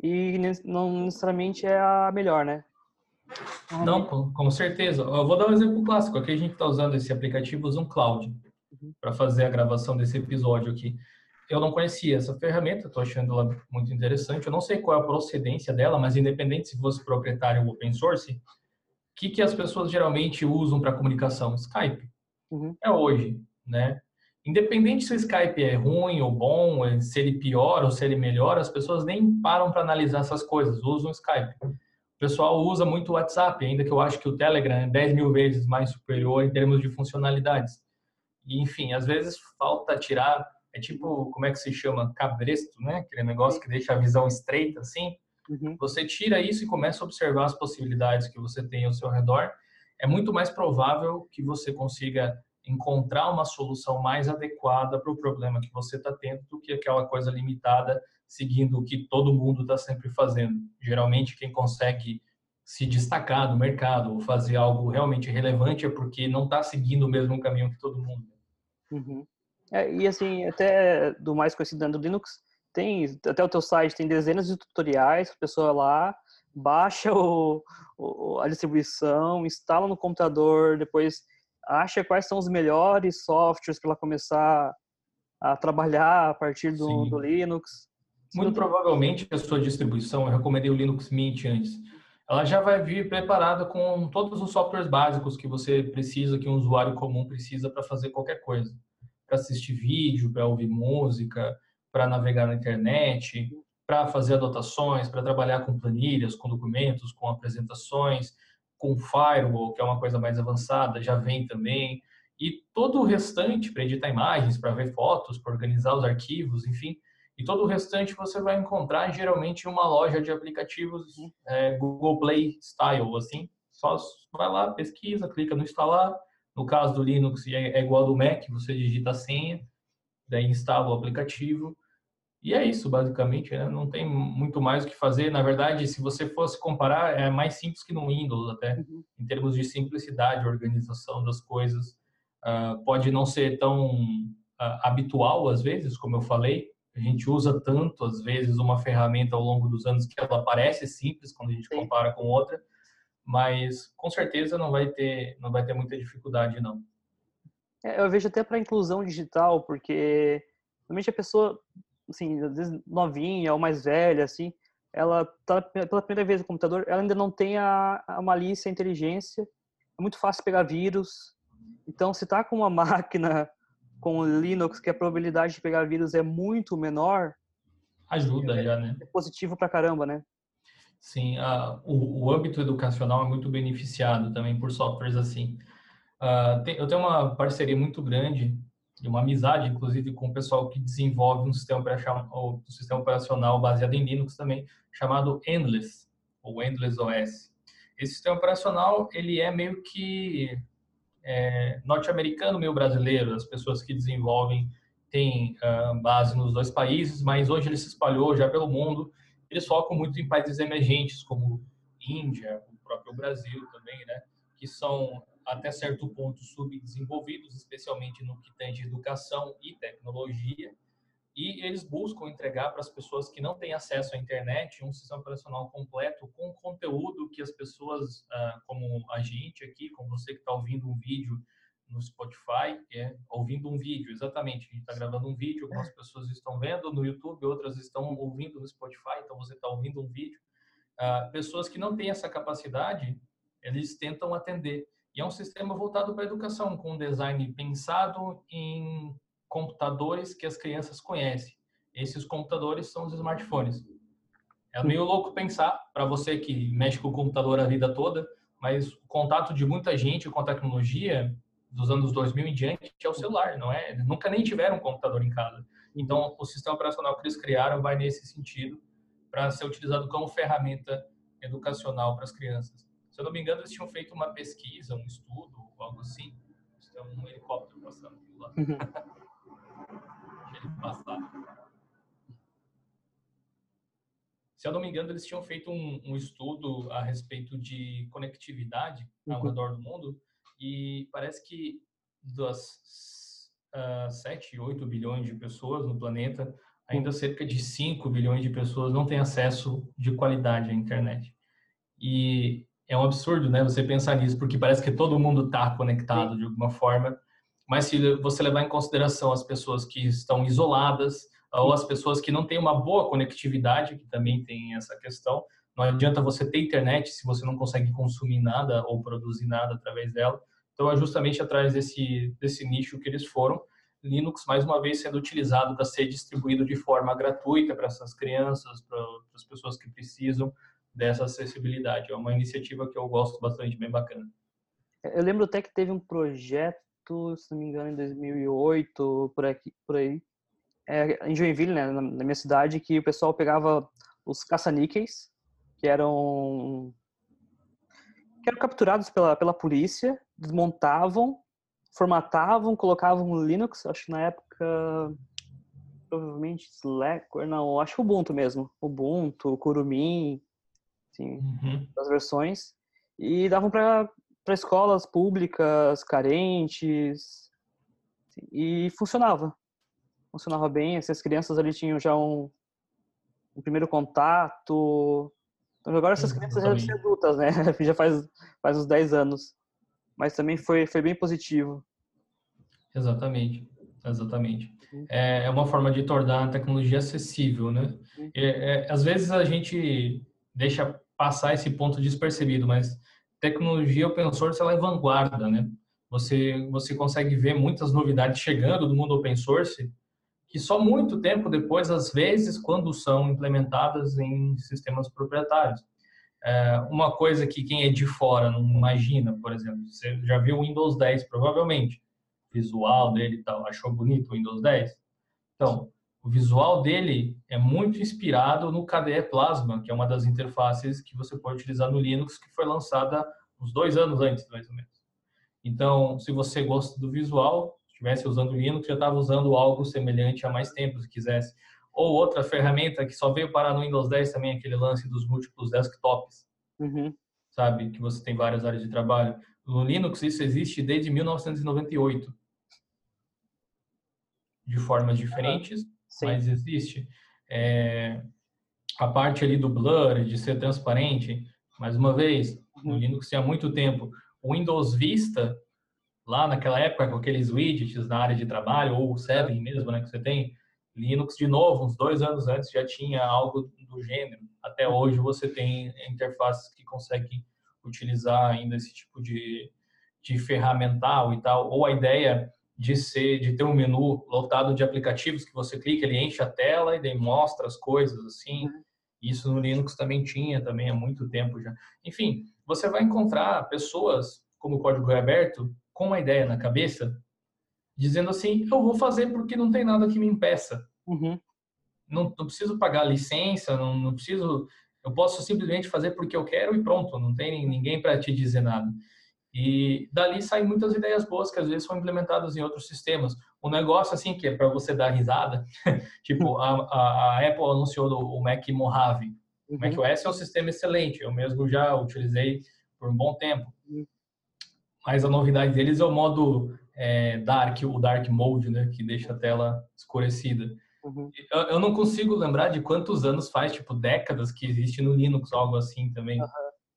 e não necessariamente é a melhor, né? Não, com, com certeza. Eu vou dar um exemplo clássico. Aqui a gente está usando esse aplicativo Zoom Cloud uhum. para fazer a gravação desse episódio aqui eu não conhecia essa ferramenta, estou achando ela muito interessante. Eu não sei qual é a procedência dela, mas independente se fosse proprietário ou open source, o que, que as pessoas geralmente usam para comunicação? Skype. Uhum. É hoje, né? Independente se o Skype é ruim ou bom, é, se ele piora ou se ele melhora, as pessoas nem param para analisar essas coisas, usam o Skype. O pessoal usa muito o WhatsApp, ainda que eu acho que o Telegram é 10 mil vezes mais superior em termos de funcionalidades. E, enfim, às vezes falta tirar é tipo, como é que se chama? Cabresto, né? Aquele negócio que deixa a visão estreita, assim. Uhum. Você tira isso e começa a observar as possibilidades que você tem ao seu redor. É muito mais provável que você consiga encontrar uma solução mais adequada para o problema que você está tendo do que aquela coisa limitada seguindo o que todo mundo está sempre fazendo. Geralmente, quem consegue se destacar no mercado ou fazer algo realmente relevante é porque não está seguindo o mesmo caminho que todo mundo. Uhum. É, e assim, até do mais conhecido dentro do Linux, tem, até o teu site tem dezenas de tutoriais, a pessoa lá baixa o, o, a distribuição, instala no computador, depois acha quais são os melhores softwares para ela começar a trabalhar a partir do, do Linux. Muito provavelmente a sua distribuição, eu recomendei o Linux Mint antes, ela já vai vir preparada com todos os softwares básicos que você precisa, que um usuário comum precisa para fazer qualquer coisa para assistir vídeo, para ouvir música, para navegar na internet, para fazer anotações, para trabalhar com planilhas, com documentos, com apresentações, com firewall, que é uma coisa mais avançada, já vem também. E todo o restante, para editar imagens, para ver fotos, para organizar os arquivos, enfim. E todo o restante você vai encontrar geralmente em uma loja de aplicativos é, Google Play Style, assim. Só vai lá, pesquisa, clica no instalar, no caso do Linux é, é igual ao do Mac, você digita a senha, daí instala o aplicativo. E é isso, basicamente, né? não tem muito mais o que fazer. Na verdade, se você fosse comparar, é mais simples que no Windows, até, uhum. em termos de simplicidade, organização das coisas. Uh, pode não ser tão uh, habitual, às vezes, como eu falei. A gente usa tanto, às vezes, uma ferramenta ao longo dos anos que ela parece simples quando a gente Sim. compara com outra, mas com certeza não vai ter não vai ter muita dificuldade não. É, eu vejo até para inclusão digital, porque normalmente a pessoa, assim, às vezes novinha ou mais velha, assim, ela tá pela primeira vez no computador, ela ainda não tem a, a malícia, a inteligência, é muito fácil pegar vírus. Então, se tá com uma máquina com Linux que a probabilidade de pegar vírus é muito menor, Ajuda é, já, né? É positivo pra caramba, né? Sim, a, o, o âmbito educacional é muito beneficiado também por softwares assim. Uh, tem, eu tenho uma parceria muito grande e uma amizade, inclusive, com o pessoal que desenvolve um sistema um sistema operacional baseado em Linux também, chamado Endless, ou Endless OS. Esse sistema operacional, ele é meio que é, norte-americano, meio brasileiro. As pessoas que desenvolvem têm uh, base nos dois países, mas hoje ele se espalhou já pelo mundo. Eles focam muito em países emergentes, como Índia, o próprio Brasil também, né? Que são até certo ponto subdesenvolvidos, especialmente no que tange educação e tecnologia, e eles buscam entregar para as pessoas que não têm acesso à internet um sistema operacional completo com conteúdo que as pessoas, ah, como a gente aqui, como você que está ouvindo um vídeo no Spotify, é ouvindo um vídeo, exatamente. A gente está gravando um vídeo, algumas pessoas estão vendo no YouTube, outras estão ouvindo no Spotify, então você está ouvindo um vídeo. Uh, pessoas que não têm essa capacidade, eles tentam atender. E é um sistema voltado para a educação, com um design pensado em computadores que as crianças conhecem. Esses computadores são os smartphones. É meio louco pensar, para você que mexe com o computador a vida toda, mas o contato de muita gente com a tecnologia dos anos 2000 em diante é o celular, não é? Eles nunca nem tiveram um computador em casa. Então, o sistema operacional que eles criaram vai nesse sentido para ser utilizado como ferramenta educacional para as crianças. Se eu não me engano, eles tinham feito uma pesquisa, um estudo, algo assim. Tem um helicóptero passando lá. Deixa ele passar. Se eu não me engano, eles tinham feito um, um estudo a respeito de conectividade ao uhum. redor do mundo e parece que das uh, 7, 8 bilhões de pessoas no planeta, ainda cerca de 5 bilhões de pessoas não têm acesso de qualidade à internet. E é um absurdo, né? Você pensar nisso, porque parece que todo mundo está conectado Sim. de alguma forma. Mas se você levar em consideração as pessoas que estão isoladas ou as pessoas que não têm uma boa conectividade, que também tem essa questão, não adianta você ter internet se você não consegue consumir nada ou produzir nada através dela. Então é justamente atrás desse desse nicho que eles foram. Linux mais uma vez sendo utilizado para ser distribuído de forma gratuita para essas crianças, para as pessoas que precisam, dessa acessibilidade. É uma iniciativa que eu gosto bastante, bem bacana. Eu lembro até que teve um projeto, se não me engano, em 2008, por aqui, por aí, é, em Joinville, né, na, minha cidade, que o pessoal pegava os caça-níqueis, que eram que eram capturados pela, pela polícia, desmontavam, formatavam, colocavam Linux, acho que na época provavelmente Slack, não, acho que Ubuntu mesmo, Ubuntu, Kurumin, assim, uhum. das versões, e davam para escolas públicas, carentes, assim, e funcionava. Funcionava bem, essas crianças ali tinham já um, um primeiro contato. Então, agora essas crianças já são adultas, né? já faz, faz uns 10 anos. Mas também foi, foi bem positivo. Exatamente, exatamente. Uhum. É, é uma forma de tornar a tecnologia acessível, né? Uhum. É, é, às vezes a gente deixa passar esse ponto despercebido, mas tecnologia open source ela é vanguarda, né? Você você consegue ver muitas novidades chegando do mundo open source que só muito tempo depois, às vezes, quando são implementadas em sistemas proprietários. É uma coisa que quem é de fora não imagina, por exemplo, você já viu o Windows 10 provavelmente, visual dele e tal, achou bonito o Windows 10? Então, o visual dele é muito inspirado no KDE Plasma, que é uma das interfaces que você pode utilizar no Linux, que foi lançada uns dois anos antes, mais ou menos. Então, se você gosta do visual, estivesse usando o Linux, já estava usando algo semelhante há mais tempo, se quisesse. Ou outra ferramenta que só veio parar no Windows 10 também, aquele lance dos múltiplos desktops. Uhum. Sabe? Que você tem várias áreas de trabalho. No Linux isso existe desde 1998. De formas diferentes Sim. mas existe. É, a parte ali do blur, de ser transparente, mais uma vez, no uhum. Linux tinha muito tempo. O Windows Vista, lá naquela época, com aqueles widgets na área de trabalho, ou o 7 mesmo, né, que você tem, Linux, de novo, uns dois anos antes, já tinha algo do gênero. Até uhum. hoje você tem interfaces que conseguem utilizar ainda esse tipo de, de ferramental e tal. Ou a ideia de ser, de ter um menu lotado de aplicativos que você clica, ele enche a tela e daí mostra as coisas assim. Uhum. Isso no Linux também tinha, também há muito tempo já. Enfim, você vai encontrar pessoas, como o código é aberto, com uma ideia na cabeça, dizendo assim, eu vou fazer porque não tem nada que me impeça. Uhum. Não, não, preciso pagar licença, não, não preciso... Eu posso simplesmente fazer porque eu quero e pronto, não tem ninguém para te dizer nada. E dali saem muitas ideias boas que às vezes são implementadas em outros sistemas. Um negócio assim que é para você dar risada, tipo a, a, a, Apple anunciou o Mac Mojave. O Mac uhum. OS é um sistema excelente, eu mesmo já utilizei por um bom tempo. Uhum. Mas a novidade deles é o modo é, dark, o dark mode, né, que deixa a tela escurecida. Uhum. Eu, eu, não consigo lembrar de quantos anos faz, tipo décadas que existe no Linux algo assim também. Uhum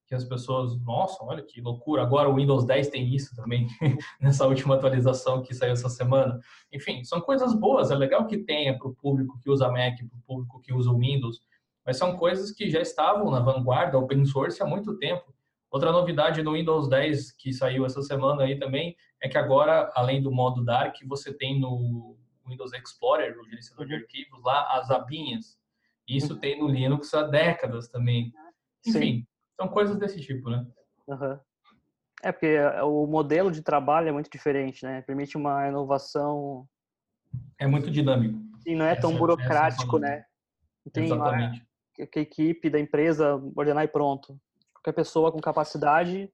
que as pessoas, nossa, olha que loucura, agora o Windows 10 tem isso também, nessa última atualização que saiu essa semana. Enfim, são coisas boas, é legal que tenha para o público que usa Mac, para o público que usa o Windows, mas são coisas que já estavam na vanguarda, open source, há muito tempo. Outra novidade no Windows 10 que saiu essa semana aí também é que agora, além do modo Dark, você tem no Windows Explorer, o gerenciador de arquivos, lá as abinhas. Isso uhum. tem no Linux há décadas também. Enfim, Sim são coisas desse tipo, né? Uhum. É porque é, o modelo de trabalho é muito diferente, né? Permite uma inovação. É muito dinâmico. E não é tão essa, é burocrático, essa né? Tem Exatamente. Uma, que a equipe da empresa ordenar e pronto. Qualquer pessoa com capacidade.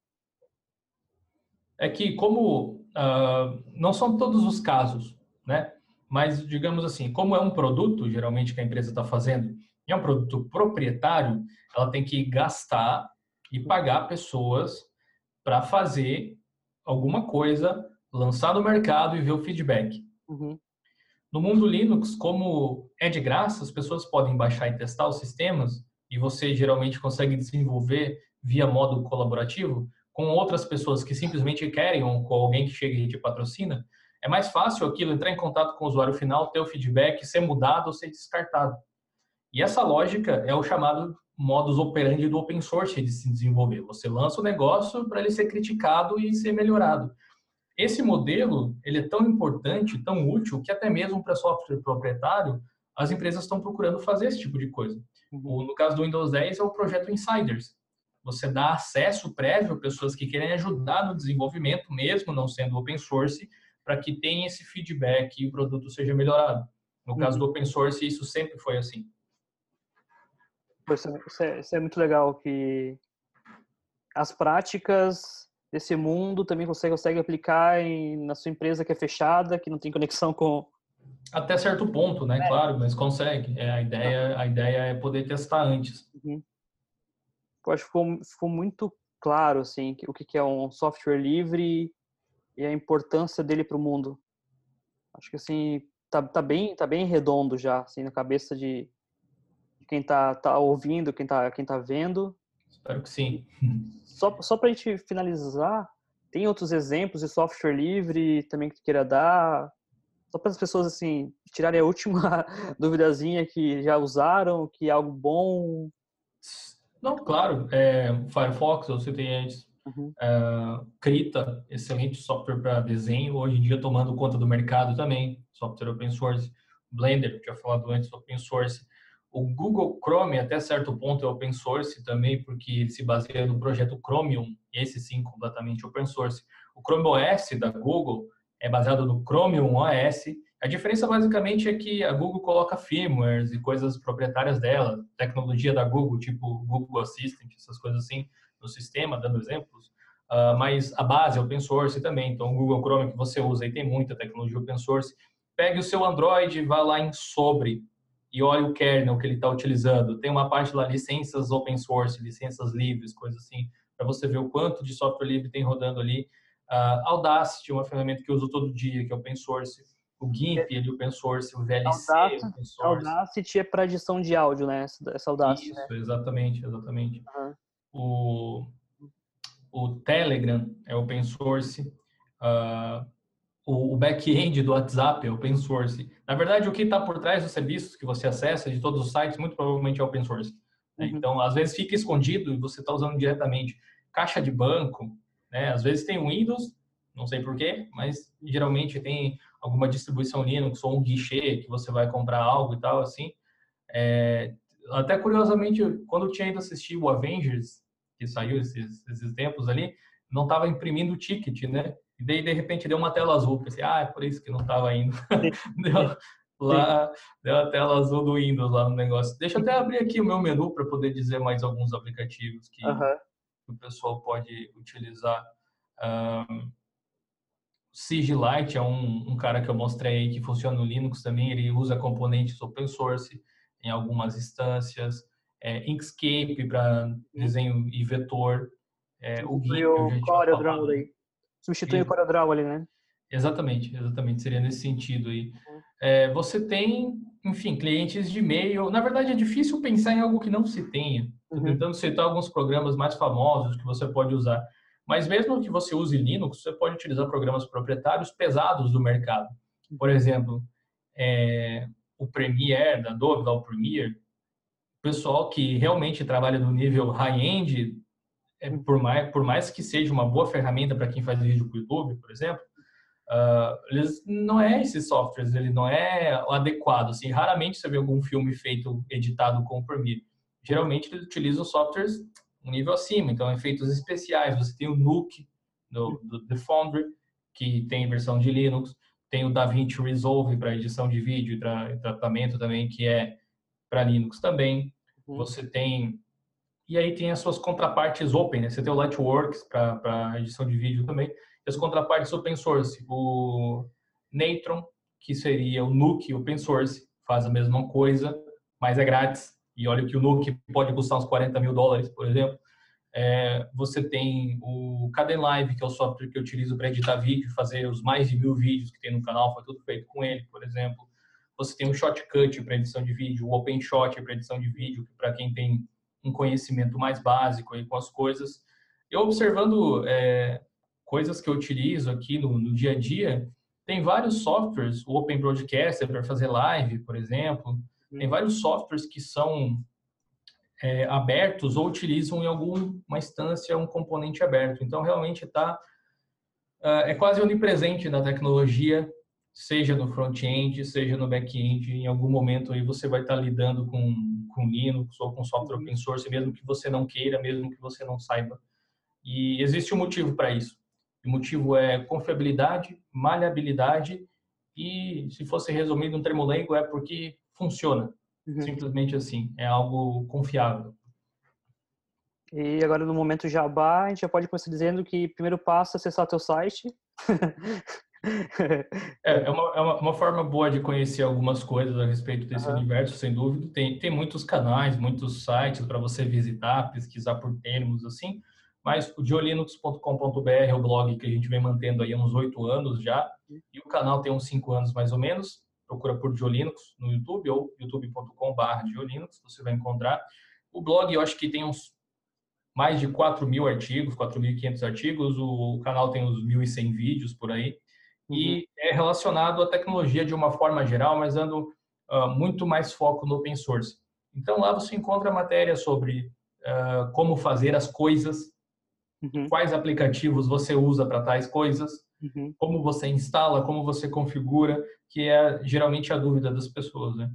É que como uh, não são todos os casos, né? Mas digamos assim, como é um produto geralmente que a empresa está fazendo, e é um produto proprietário, ela tem que gastar e pagar pessoas para fazer alguma coisa, lançar no mercado e ver o feedback. Uhum. No mundo Linux, como é de graça, as pessoas podem baixar e testar os sistemas e você geralmente consegue desenvolver via modo colaborativo com outras pessoas que simplesmente querem ou com alguém que chega e te patrocina. É mais fácil aquilo entrar em contato com o usuário final, ter o feedback, ser mudado ou ser descartado. E essa lógica é o chamado modus operandi do open source de se desenvolver. Você lança o negócio para ele ser criticado e ser melhorado. Esse modelo ele é tão importante, tão útil, que até mesmo para software proprietário, as empresas estão procurando fazer esse tipo de coisa. Uhum. No caso do Windows 10 é o projeto Insiders. Você dá acesso prévio a pessoas que querem ajudar no desenvolvimento, mesmo não sendo open source, para que tenha esse feedback e o produto seja melhorado. No caso do uhum. open source, isso sempre foi assim. Isso é, isso é muito legal que as práticas desse mundo também você consegue aplicar em, na sua empresa que é fechada, que não tem conexão com até certo ponto, né? É. Claro, mas consegue. É, a ideia, a ideia é poder testar antes. Uhum. Eu acho que ficou, ficou muito claro assim o que é um software livre e a importância dele para o mundo. Acho que assim tá, tá bem tá bem redondo já assim na cabeça de quem está tá ouvindo, quem está quem tá vendo. Espero que sim. Só, só para a gente finalizar, tem outros exemplos de software livre também que tu queira dar? Só para as pessoas assim tirarem a última duvidazinha que já usaram, que é algo bom. Não, claro. É, Firefox, eu citei antes. Uhum. É, Krita, excelente software para desenho, hoje em dia tomando conta do mercado também, software open source. Blender, que eu falado antes, open source. O Google Chrome, até certo ponto, é open source também, porque ele se baseia no projeto Chromium, esse sim, completamente open source. O Chrome OS da Google é baseado no Chromium OS. A diferença basicamente é que a Google coloca firmwares e coisas proprietárias dela, tecnologia da Google, tipo Google Assistant, essas coisas assim, no sistema, dando exemplos. Uh, mas a base é open source também. Então, o Google Chrome que você usa e tem muita tecnologia open source. Pegue o seu Android, vá lá em sobre e olha o kernel que ele está utilizando. Tem uma parte lá, licenças open source, licenças livres, coisas assim, para você ver o quanto de software livre tem rodando ali. Uh, Audacity, uma ferramenta que eu uso todo dia, que é open source. O GIMP, ele é open source, o VLC Audacity, open source. Audacity é para edição de áudio, né? Essa Audacity, Isso, né? exatamente, exatamente. Uhum. O, o Telegram é open source. Uh, o back-end do WhatsApp é open source. Na verdade, o que está por trás dos serviços que você acessa de todos os sites, muito provavelmente é open source. Né? Uhum. Então, às vezes fica escondido e você está usando diretamente. Caixa de banco, né? às vezes tem o Windows, não sei porquê, mas geralmente tem alguma distribuição Linux ou um guichê que você vai comprar algo e tal, assim. É, até curiosamente, quando eu tinha ido assistir o Avengers, que saiu esses, esses tempos ali, não estava imprimindo o ticket, né? E daí, de repente, deu uma tela azul. Pensei, ah, é por isso que não estava indo. deu, lá, deu a tela azul do Windows lá no negócio. Deixa eu até abrir aqui o meu menu para poder dizer mais alguns aplicativos que, o pessoal pode utilizar. Um, Sigilite é um, um, cara que eu mostrei que funciona no Linux também. Ele usa componentes open source em algumas instâncias. É, Inkscape para desenho e vetor. É, o Git, o CorelDRAW aí. Substitui o CorelDRAW ali, né? Exatamente, exatamente. Seria nesse sentido aí. Uhum. É, você tem, enfim, clientes de e-mail. Na verdade, é difícil pensar em algo que não se tenha. Estou uhum. tentando citar alguns programas mais famosos que você pode usar. Mas mesmo que você use Linux, você pode utilizar programas proprietários pesados do mercado. Por exemplo, é, o Premiere, da Adobe, o Premiere, o pessoal que realmente trabalha no nível high-end, é, por, mais, por mais que seja uma boa ferramenta para quem faz vídeo para o YouTube, por exemplo, uh, eles, não é esses softwares, ele não é adequado. Assim, raramente você vê algum filme feito, editado com o Premiere. Geralmente eles utilizam softwares um nível acima, então efeitos especiais. Você tem o Nuke, do, do The Foundry, que tem versão de Linux. Tem o DaVinci Resolve para edição de vídeo e tra tratamento também, que é para Linux também. Uhum. Você tem e aí tem as suas contrapartes open, né? Você tem o Lightworks para edição de vídeo também. E as contrapartes open source. O Natron, que seria o Nuke open source, faz a mesma coisa, mas é grátis. E olha que o Nuke pode custar uns 40 mil dólares, por exemplo. É, você tem o Caden Live, que é o software que eu utilizo para editar vídeo, fazer os mais de mil vídeos que tem no canal, foi tudo feito com ele, por exemplo. Você tem o Shotcut para edição de vídeo, o OpenShot para edição de vídeo, para quem tem um conhecimento mais básico aí com as coisas. Eu observando é, coisas que eu utilizo aqui no, no, dia a dia, tem vários softwares, o Open Broadcaster para fazer live, por exemplo, tem vários softwares que são é, abertos ou utilizam em alguma instância um componente aberto. Então, realmente está uh, é quase onipresente na tecnologia, seja no front-end, seja no back-end. Em algum momento aí você vai estar tá lidando com, com Linux ou com software open source, mesmo que você não queira, mesmo que você não saiba. E existe um motivo para isso. O motivo é confiabilidade, maleabilidade e, se fosse resumido um termo leigo, é porque funciona. Uhum. Simplesmente assim, é algo confiável. E agora no momento Jabá, a gente já pode começar dizendo que primeiro passo é acessar teu site. é, é, uma, é uma, uma, forma boa de conhecer algumas coisas a respeito desse uhum. universo, sem dúvida. Tem, tem muitos canais, muitos sites para você visitar, pesquisar por termos, assim. Mas o diolinux.com.br é o blog que a gente vem mantendo aí há uns oito anos já. E o canal tem uns cinco anos mais ou menos procura por Diolinux no YouTube ou youtube.com.br Diolinux, você vai encontrar. O blog, eu acho que tem uns mais de 4 mil artigos, 4.500 artigos, o canal tem uns 1.100 vídeos por aí, e uhum. é relacionado à tecnologia de uma forma geral, mas dando uh, muito mais foco no open source. Então lá você encontra matéria sobre uh, como fazer as coisas, uhum. quais aplicativos você usa para tais coisas, uhum. como você instala, como você configura, que é geralmente a dúvida das pessoas, né?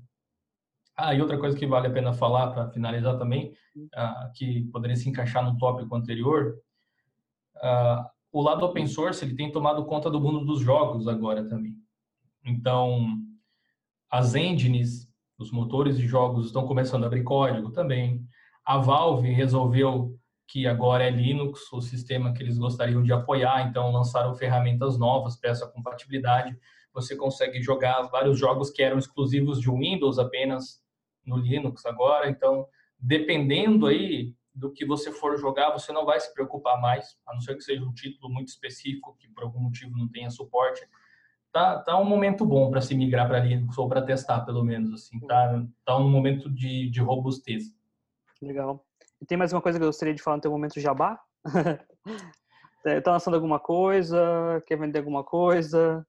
Ah, e outra coisa que vale a pena falar para finalizar também, uh, que poderia se encaixar no tópico anterior, uh, o lado open source ele tem tomado conta do mundo dos jogos agora também. Então, as engines, os motores de jogos estão começando a abrir código também. A Valve resolveu que agora é Linux, o sistema que eles gostariam de apoiar, então lançaram ferramentas novas para essa compatibilidade. Você consegue jogar vários jogos que eram exclusivos de Windows apenas no Linux agora, então dependendo aí do que você for jogar, você não vai se preocupar mais, a não ser que seja um título muito específico que por algum motivo não tenha suporte. Tá, tá um momento bom para se migrar para Linux ou para testar pelo menos assim, tá, tá um momento de, de robustez. Legal. Tem mais uma coisa que eu gostaria de falar no teu momento jabá? tá lançando alguma coisa? Quer vender alguma coisa?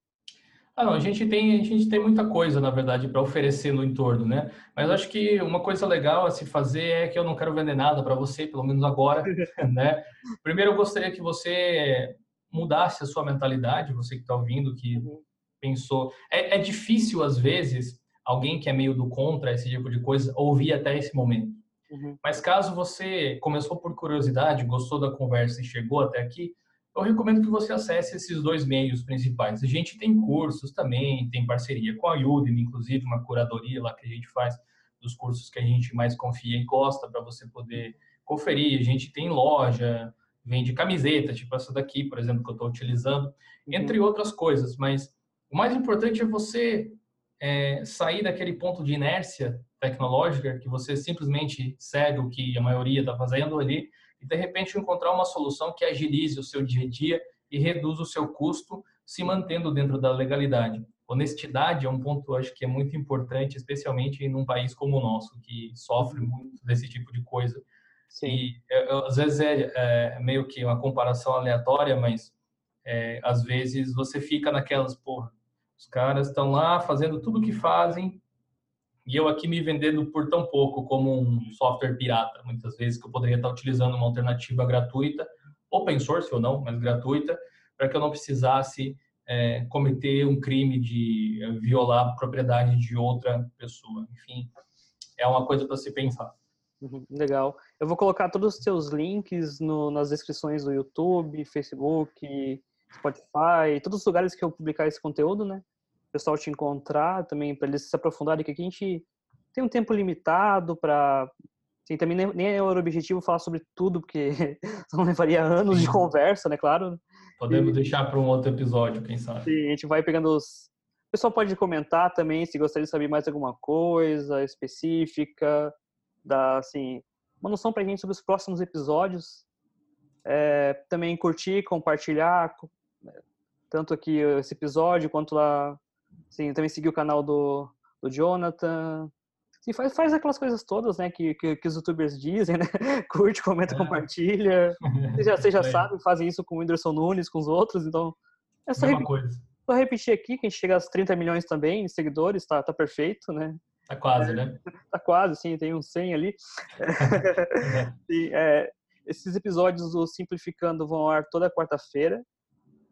Ah, não, a gente tem, a gente tem muita coisa, na verdade, para oferecer no entorno, né? Mas acho que uma coisa legal a se fazer é que eu não quero vender nada para você, pelo menos agora, né? Primeiro, eu gostaria que você mudasse a sua mentalidade, você que está ouvindo, que uhum. pensou. É, é, difícil, às vezes, alguém que é meio do contra esse tipo de coisa ouvir até esse momento. Uhum. Mas caso você começou por curiosidade, gostou da conversa e chegou até aqui, eu recomendo que você acesse esses dois meios principais. A gente tem cursos também, tem parceria com a Udemy, inclusive uma curadoria lá que a gente faz dos cursos que a gente mais confia e gosta para você poder conferir. A gente tem loja, vende camiseta, tipo essa daqui, por exemplo, que eu estou utilizando, uhum. entre outras coisas. Mas o mais importante é você é, sair daquele ponto de inércia tecnológica que você simplesmente segue o que a maioria está fazendo ali e de repente encontrar uma solução que agilize o seu dia a dia e reduza o seu custo, se mantendo dentro da legalidade. Honestidade é um ponto, acho que é muito importante, especialmente em um país como o nosso, que sofre muito desse tipo de coisa. Sim. E às vezes é, é, meio que uma comparação aleatória, mas é, às vezes você fica naquelas, porra, os caras estão lá fazendo tudo o que fazem e eu aqui me vendendo por tão pouco como um software pirata, muitas vezes, que eu poderia estar utilizando uma alternativa gratuita, open source ou não, mas gratuita, para que eu não precisasse é, cometer um crime de violar a propriedade de outra pessoa. Enfim, é uma coisa para se pensar. Uhum, legal. Eu vou colocar todos os seus links no, nas descrições do YouTube, Facebook, Spotify, todos os lugares que eu publicar esse conteúdo, né? o pessoal te encontrar também, para eles se aprofundarem, que aqui a gente tem um tempo limitado para. Assim, também nem, nem é o objetivo falar sobre tudo, porque não levaria anos de conversa, né? Claro. Podemos e, deixar para um outro episódio, quem sabe. Sim, a gente vai pegando os. O pessoal pode comentar também se gostaria de saber mais alguma coisa específica, dar assim, uma noção para a gente sobre os próximos episódios. É, também curtir, compartilhar, tanto aqui esse episódio quanto lá Sim, também seguir o canal do, do Jonathan. Sim, faz, faz aquelas coisas todas, né, que, que, que os youtubers dizem, né? Curte, comenta, é. compartilha. Você já, você já é. sabe, fazem isso com o Whindersson Nunes, com os outros, então... É só, só repetir aqui, que a gente chega aos 30 milhões também de seguidores, tá, tá perfeito, né? Tá quase, é, né? Tá quase, sim, tem uns 100 ali. é, esses episódios do Simplificando vão ao ar toda quarta-feira,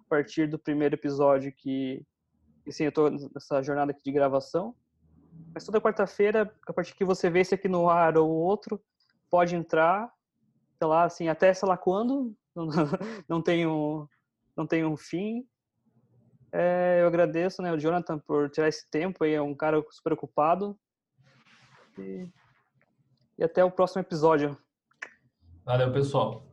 partir do primeiro episódio que e sim, eu estou nessa jornada aqui de gravação. Mas toda quarta-feira, a partir que você vê esse aqui no ar ou outro, pode entrar, sei lá, assim, até sei lá quando, não tem um, não tem um fim. É, eu agradeço, né, o Jonathan por tirar esse tempo aí, é um cara super ocupado. E, e até o próximo episódio. Valeu, pessoal.